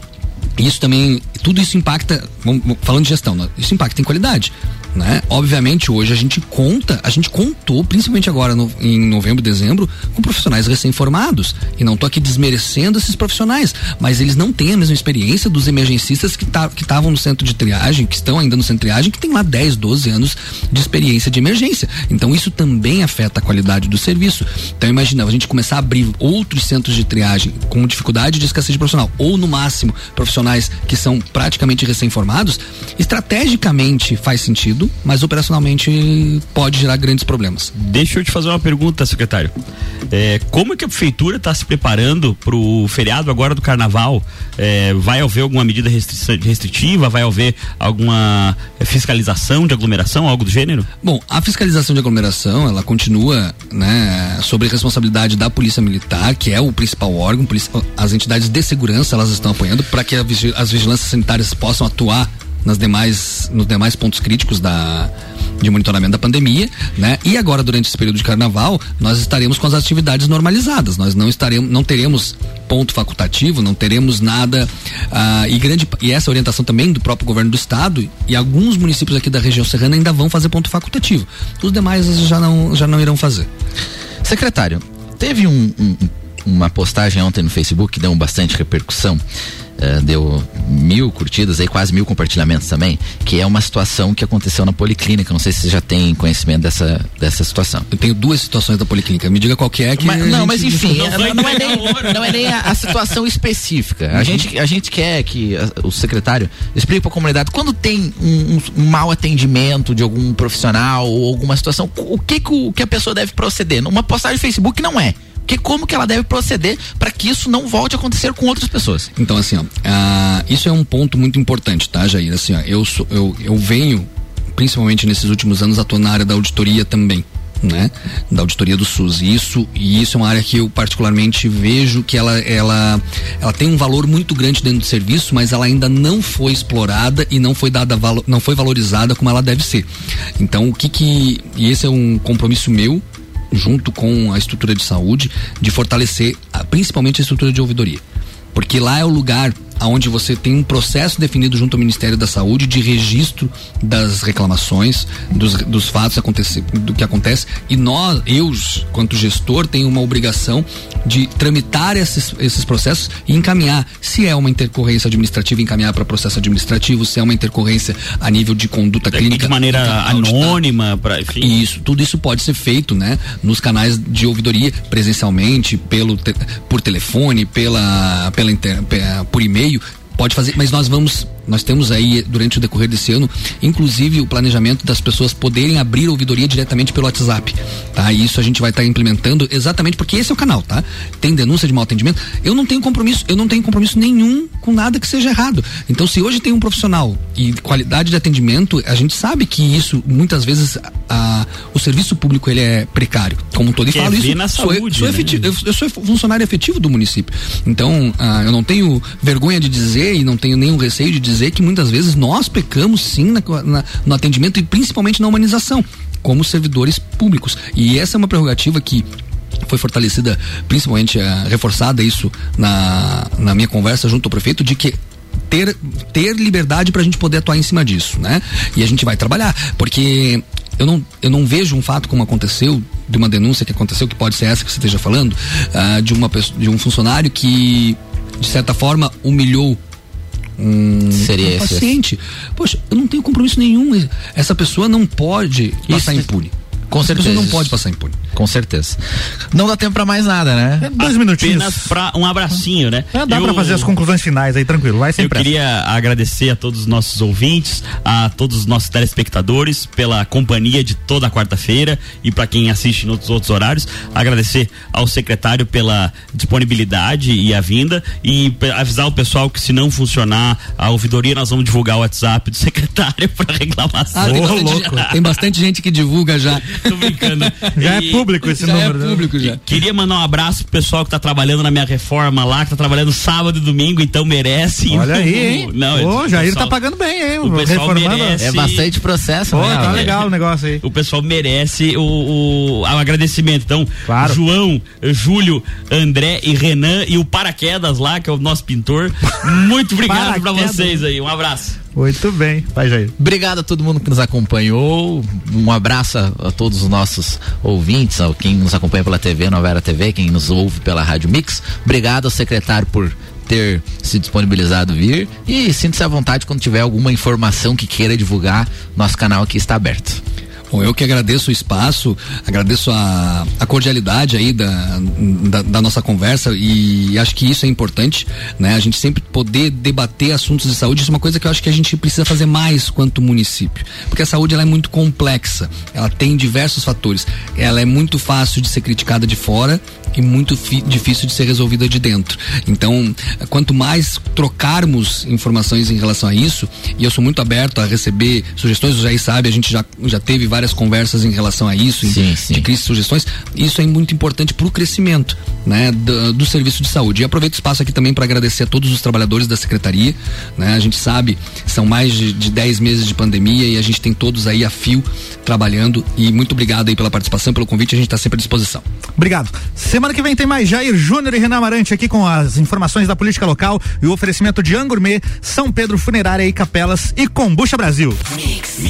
Isso também, tudo isso impacta, vamos- falando de gestão, né? isso impacta em qualidade. Né? Obviamente hoje a gente conta, a gente contou, principalmente agora no- em novembro dezembro, com profissionais recém-formados. E não tô aqui desmerecendo esses profissionais, mas eles não têm a mesma experiência dos emergencistas que tá- estavam no centro de triagem, que estão ainda no centro de triagem, que tem lá 10, 12 anos de experiência de emergência. Então isso também afeta a qualidade do serviço. Então imagina, a gente começar a abrir outros centros de triagem com dificuldade de escassez de profissional, ou no máximo profissionais que são praticamente recém-formados, estrategicamente faz sentido, mas operacionalmente pode gerar grandes problemas. Deixa eu te fazer uma pergunta, secretário. É, como é que a prefeitura está se preparando para o feriado agora do carnaval? É, vai haver alguma medida restri- restritiva? Vai haver alguma é, fiscalização de aglomeração, algo do gênero? Bom, a fiscalização de aglomeração, ela continua, né, sobre responsabilidade da Polícia Militar, que é o principal órgão, as entidades de segurança, elas estão apoiando para que as vigilâncias sanitárias possam atuar nas demais, nos demais pontos críticos da de monitoramento da pandemia, né? E agora durante esse período de carnaval, nós estaremos com as atividades normalizadas. Nós não estaremos, não teremos ponto facultativo, não teremos nada ah, e grande e essa orientação também do próprio governo do estado e alguns municípios aqui da região serrana ainda vão fazer ponto facultativo. Os demais já não já não irão fazer. Secretário, teve um- um- uma postagem ontem no Facebook que deu bastante repercussão. Eh, deu mil curtidas aí, quase mil compartilhamentos também, que é uma situação que aconteceu na Policlínica. Não sei se você já tem conhecimento dessa, dessa situação. Eu tenho duas situações da Policlínica. Me diga qual que é que Mas- a não, mas enfim, discute. é- não, não é nem, não é nem a, a situação específica. A, Uhum. gente, a gente quer que a- o secretário explique para a comunidade quando tem um, um- um mau atendimento de algum profissional ou alguma situação, o que, que, o, que a pessoa deve proceder. Uma postagem no Facebook não é. Que como que ela deve proceder para que isso não volte a acontecer com outras pessoas? Então, assim, ó, ah, isso é um ponto muito importante, tá, Jair? Assim, ó, eu, sou, eu, eu venho, principalmente nesses últimos anos, atuando na área da auditoria também. Né? Da auditoria do SUS. E isso, e isso é uma área que eu particularmente vejo que ela, ela, ela tem um valor muito grande dentro do serviço, mas ela ainda não foi explorada e não foi dada não foi valorizada como ela deve ser. Então, o que que. E esse é um compromisso meu, junto com a estrutura de saúde, de fortalecer a- principalmente a estrutura de ouvidoria. Porque lá é o lugar onde você tem um processo definido junto ao Ministério da Saúde de registro das reclamações, dos, dos fatos acontecer, do que acontece. E nós, eu, quanto gestor, tenho uma obrigação de tramitar esses, esses processos e encaminhar. Se é uma intercorrência administrativa, encaminhar para processo administrativo, se é uma intercorrência a nível de conduta clínica. de maneira anônima, para enfim. Isso, tudo isso pode ser feito, né? Nos canais de ouvidoria, presencialmente, pelo por telefone, pela, pela inter- pe- por e-mail. Pode fazer, mas nós vamos, nós temos aí durante o decorrer desse ano, inclusive o planejamento das pessoas poderem abrir ouvidoria diretamente pelo WhatsApp, tá? E isso a gente vai estar implementando exatamente porque esse é o canal, tá? Tem denúncia de mau atendimento. Eu não tenho compromisso, eu não tenho compromisso nenhum com nada que seja errado. Então, se hoje tem um profissional e qualidade de atendimento, a gente sabe que isso muitas vezes a, o serviço público ele é precário. Como todo e Quer falo ver isso. na sou, saúde, sou né? efetivo, eu, eu sou funcionário efetivo do município. Então, ah, eu não tenho vergonha de dizer e não tenho nenhum receio de dizer que muitas vezes nós pecamos sim na- na- no atendimento e principalmente na humanização, como servidores públicos. E essa é uma prerrogativa que foi fortalecida, principalmente ah, reforçada isso na, na minha conversa junto ao prefeito, de que ter, ter liberdade para a gente poder atuar em cima disso, né? E a gente vai trabalhar, porque eu não, eu não vejo um fato como aconteceu, de uma denúncia que aconteceu, que pode ser essa que você esteja falando, ah, de, uma, de um funcionário que, de certa forma, humilhou um, Seria um esse- paciente. Poxa, eu não tenho compromisso nenhum. Essa pessoa não pode passar impune. Com Essa certeza. pessoa não pode passar impune. Com certeza. Não dá tempo pra mais nada, né? É dois minutinhos. Apenas pra um abracinho, né? É, dá Eu- pra fazer as conclusões finais aí, tranquilo. Vai sem Eu pressa. queria agradecer a todos os nossos ouvintes, a todos os nossos telespectadores pela companhia de toda a quarta-feira e para quem assiste nos outros horários. Agradecer ao secretário pela disponibilidade e a vinda e avisar o pessoal que se não funcionar a ouvidoria nós vamos divulgar o WhatsApp do secretário para reclamação. Ah, tem, bastante, tem bastante gente que divulga já. Tô brincando. Já E- é público esse já número. é né? público já. Queria mandar um abraço pro pessoal que tá trabalhando na minha reforma lá, que tá trabalhando sábado e domingo, então merece. Olha aí, hein? Não, Ô, Jair pessoal- tá pagando bem, hein? o pessoal Reformando. merece. É bastante processo, Pô, né? tá legal o negócio aí. O pessoal merece o, o, o agradecimento. Então, Claro. João, Júlio, André e Renan e o Paraquedas lá, que é o nosso pintor. Muito obrigado pra Paraquedas. vocês aí. Um abraço. Muito bem. Vai, Jair. Obrigado a todo mundo que nos acompanhou. Um abraço a, todos os nossos ouvintes, a quem nos acompanha pela TV, Nova Era TV, quem nos ouve pela Rádio Mix. Obrigado ao secretário por ter se disponibilizado vir e sinta-se à vontade quando tiver alguma informação que queira divulgar, nosso canal aqui está aberto. Bom, eu que agradeço o espaço, agradeço a, a cordialidade aí da, da, da nossa conversa e acho que isso é importante, né? A gente sempre poder debater assuntos de saúde, isso é uma coisa que eu acho que a gente precisa fazer mais quanto município, porque a saúde ela é muito complexa, ela tem diversos fatores, ela é muito fácil de ser criticada de fora e muito difícil de ser resolvida de dentro. Então, quanto mais trocarmos informações em relação a isso, e eu sou muito aberto a receber sugestões, o Jair sabe, a gente já, já teve várias conversas em relação a isso, em- Sim, sim. de crise de sugestões, isso é muito importante para o crescimento né, do, do serviço de saúde. E aproveito o espaço aqui também para agradecer a todos os trabalhadores da secretaria. Né, a gente sabe, são mais de, de 10 meses de pandemia e a gente tem todos aí a fio trabalhando. E muito obrigado aí pela participação, pelo convite, a gente está sempre à disposição. Obrigado. Semana que vem tem mais Jair Júnior e Renan Amarante aqui com as informações da política local e o oferecimento de Angourmet, São Pedro Funerária e Capelas e Combucha Brasil. Mix.